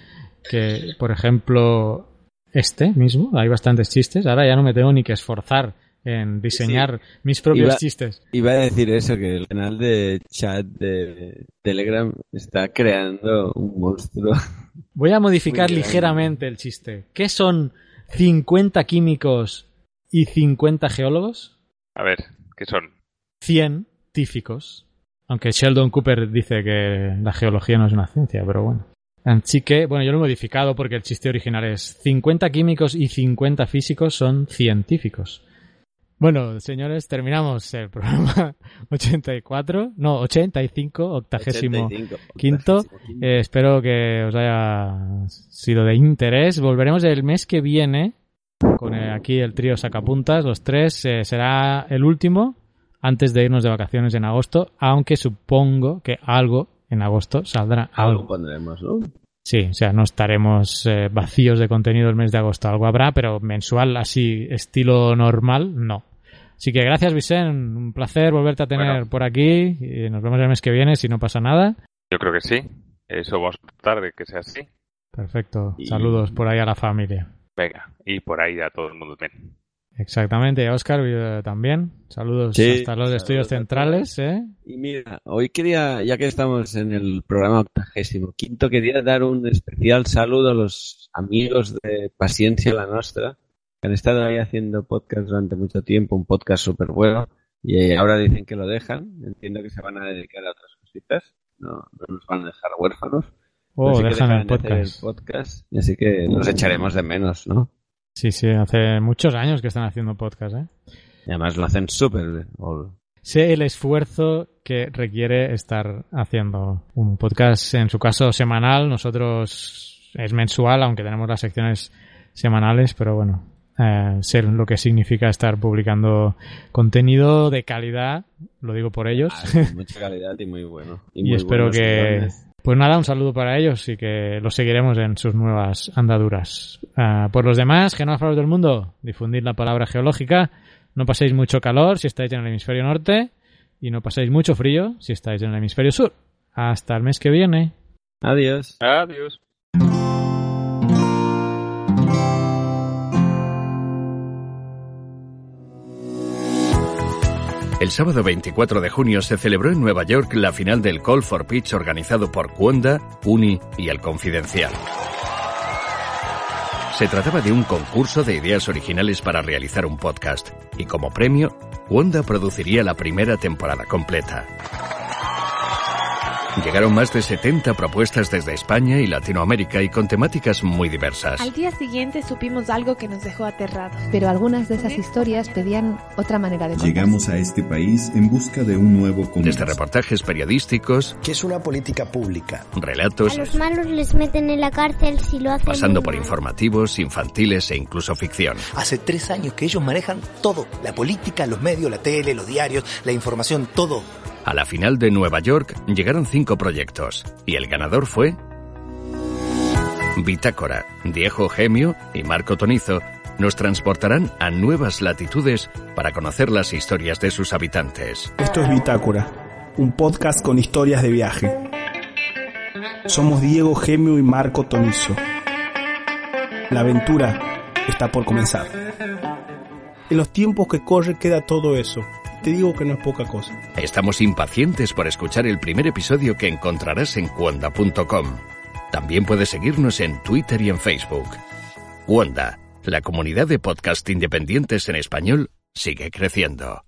Speaker 1: que, por ejemplo, este mismo, hay bastantes chistes. Ahora ya no me tengo ni que esforzar en diseñar mis propios
Speaker 2: Iba-
Speaker 1: chistes.
Speaker 2: Iba a decir eso, que el canal de chat de Telegram está creando un monstruo.
Speaker 1: Voy a modificar ligeramente el chiste. ¿Qué son 50 químicos y 50 geólogos?
Speaker 3: A ver, ¿qué son?
Speaker 1: Científicos. Aunque Sheldon Cooper dice que la geología no es una ciencia, pero bueno. Así que, bueno, yo lo he modificado porque el chiste original es 50 químicos y 50 físicos son científicos. Bueno, señores, terminamos el programa 84, no, 85, octagésimo
Speaker 2: 85,
Speaker 1: quinto. Eh, espero que os haya sido de interés. Volveremos el mes que viene con eh, aquí el trío Sacapuntas, los tres. eh, será el último antes de irnos de vacaciones en agosto, aunque supongo que algo en agosto saldrá.
Speaker 2: Algo
Speaker 1: Algo.
Speaker 2: pondremos, ¿no?
Speaker 1: Sí, o sea, no estaremos eh, vacíos de contenido el mes de agosto. Algo habrá, pero mensual, así, estilo normal, no. Así que gracias, Vicente. Un placer volverte a tener
Speaker 3: Bueno.
Speaker 1: por aquí. Y nos vemos el mes que viene si no pasa nada.
Speaker 3: Yo creo que sí. Eso vamos a tratar de que sea así.
Speaker 1: Perfecto.
Speaker 3: Y-
Speaker 1: Saludos por ahí a la familia.
Speaker 3: Venga, y por ahí a todo el mundo ven.
Speaker 1: Exactamente. Oscar eh, también. Saludos
Speaker 2: Sí,
Speaker 1: hasta los
Speaker 2: saludos
Speaker 1: estudios centrales. ¿eh?
Speaker 2: Y mira, hoy quería, ya que estamos en el programa octagésimo quinto, quería dar un especial saludo a los amigos de Paciencia la Nostra, que han estado ahí haciendo podcast durante mucho tiempo, un podcast súper bueno, y ahora dicen que lo dejan. Entiendo que se van a dedicar a otras cositas, no, no nos van a dejar huérfanos.
Speaker 1: Oh, dejan el podcast.
Speaker 2: podcast, y así que nos echaremos de menos, ¿no?
Speaker 1: Sí, sí. Hace muchos años que están haciendo podcast. ¿eh?
Speaker 2: Y además lo hacen súper
Speaker 1: Sé el esfuerzo que requiere estar haciendo un podcast, en su caso semanal, nosotros es mensual, aunque tenemos las secciones semanales, pero bueno, eh, sé lo que significa estar publicando contenido de calidad, lo digo por ellos.
Speaker 2: Ah, mucha calidad y muy bueno. Y,
Speaker 1: espero que... Pues nada, un saludo para ellos y que los seguiremos en sus nuevas andaduras. Ah, por los demás, genófagos del mundo, difundid la palabra geológica, no paséis mucho calor si estáis en el hemisferio norte y no paséis mucho frío si estáis en el hemisferio sur. Hasta el mes que viene.
Speaker 2: Adiós.
Speaker 3: Adiós.
Speaker 21: El sábado 24 de junio se celebró en Nueva York la final del Call for Pitch organizado por Cuonda, Uni y El Confidencial. Se trataba de un concurso de ideas originales para realizar un podcast y como premio, Wanda produciría la primera temporada completa. Llegaron más de 70 propuestas desde España y Latinoamérica y con temáticas muy diversas.
Speaker 22: Al día siguiente supimos algo que nos dejó aterrados.
Speaker 23: Pero algunas de esas historias pedían otra manera de contar.
Speaker 24: Llegamos a este país en busca de un nuevo comienzo.
Speaker 21: Desde reportajes periodísticos,
Speaker 25: ¿Qué es una política pública?
Speaker 21: relatos,
Speaker 26: A los malos les meten en la cárcel si lo hacen.
Speaker 21: pasando por
Speaker 26: mal.
Speaker 21: informativos, infantiles e incluso ficción.
Speaker 25: Hace tres años que ellos manejan todo. La política, los medios, la tele, los diarios, la información, todo.
Speaker 21: A la final de Nueva York llegaron cinco proyectos y el ganador fue Bitácora. Diego Gemio y Marco Tonizo nos transportarán a nuevas latitudes para conocer las historias de sus habitantes.
Speaker 27: Esto es Bitácora, un podcast con historias de viaje. Somos Diego Gemio y Marco Tonizo. La aventura está por comenzar. En los tiempos que corre queda todo eso. Te digo que no es poca cosa.
Speaker 21: Estamos impacientes por escuchar el primer episodio que encontrarás en cuonda.com. También puedes seguirnos en Twitter y en Facebook. Wanda, la comunidad de podcast independientes en español, sigue creciendo.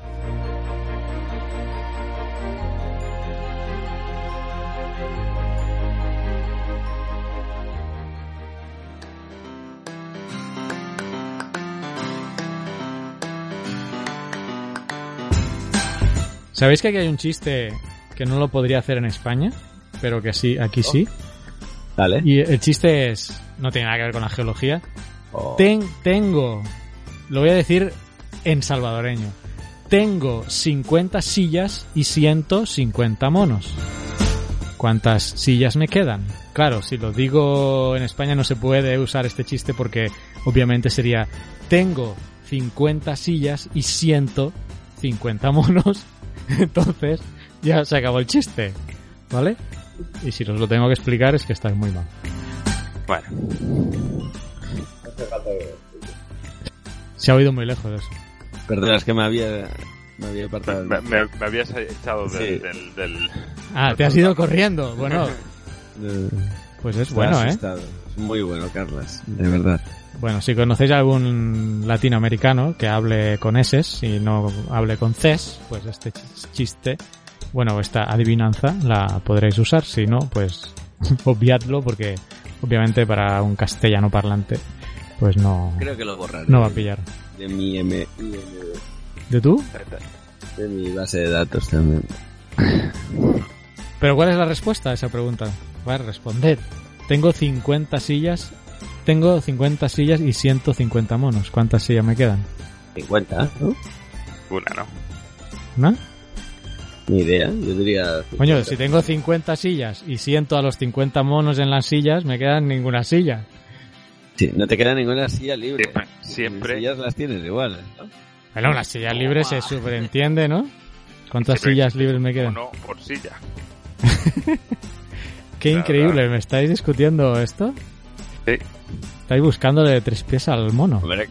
Speaker 1: ¿Sabéis que aquí hay un chiste que no lo podría hacer en España? Pero que sí, aquí sí.
Speaker 2: Dale.
Speaker 1: Y el chiste es. No tiene nada que ver con la geología.
Speaker 2: Oh.
Speaker 1: Ten- tengo. Lo voy a decir en salvadoreño. Tengo 50 sillas y 150 monos. ¿Cuántas sillas me quedan? Claro, si lo digo en España no se puede usar este chiste porque obviamente sería tengo 50 sillas y 150 monos. Entonces ya se acabó el chiste. ¿Vale? Y si os lo tengo que explicar es que estáis muy mal.
Speaker 3: Bueno.
Speaker 1: Se ha oído muy lejos eso.
Speaker 2: Perdona, es que me había, me había apartado.
Speaker 3: Me, me- me habías echado del,
Speaker 2: Sí.
Speaker 3: del, del-
Speaker 1: Ah, te has ido corriendo. Bueno, pues es bueno, ¿eh?
Speaker 2: Es muy bueno, Carlas, de verdad.
Speaker 1: Bueno, si conocéis a algún latinoamericano que hable con S y no hable con Cs, pues este ch- chiste, bueno, esta adivinanza la podréis usar. Si no, pues obviadlo porque obviamente para un castellano parlante, pues no,
Speaker 2: Creo que lo borraré.
Speaker 1: no va a pillar.
Speaker 2: De mi M, IMD,
Speaker 1: ¿De tú?
Speaker 2: de mi base de datos también.
Speaker 1: Pero ¿cuál es la respuesta a esa pregunta? A responder. Tengo 50 sillas, tengo 50 sillas y 150 monos. ¿Cuántas sillas me quedan?
Speaker 2: 50, ¿no?
Speaker 3: Una, ¿no?
Speaker 1: ¿No?
Speaker 2: Ni idea, yo diría...
Speaker 1: Coño, si tengo 50 sillas y siento a los 50 monos en las sillas, me quedan ninguna silla.
Speaker 2: Sí, no te queda ninguna silla libre.
Speaker 3: Siempre.
Speaker 2: Sillas las tienes igual. ¿no?
Speaker 1: Bueno, las sillas libres se superentiende, ¿no? ¿Cuántas sillas libres me quedan?
Speaker 3: Uno por silla.
Speaker 1: Qué increíble, ¿me estáis discutiendo esto?
Speaker 3: Sí.
Speaker 1: Estáis buscándole tres pies al mono.
Speaker 2: Hombre.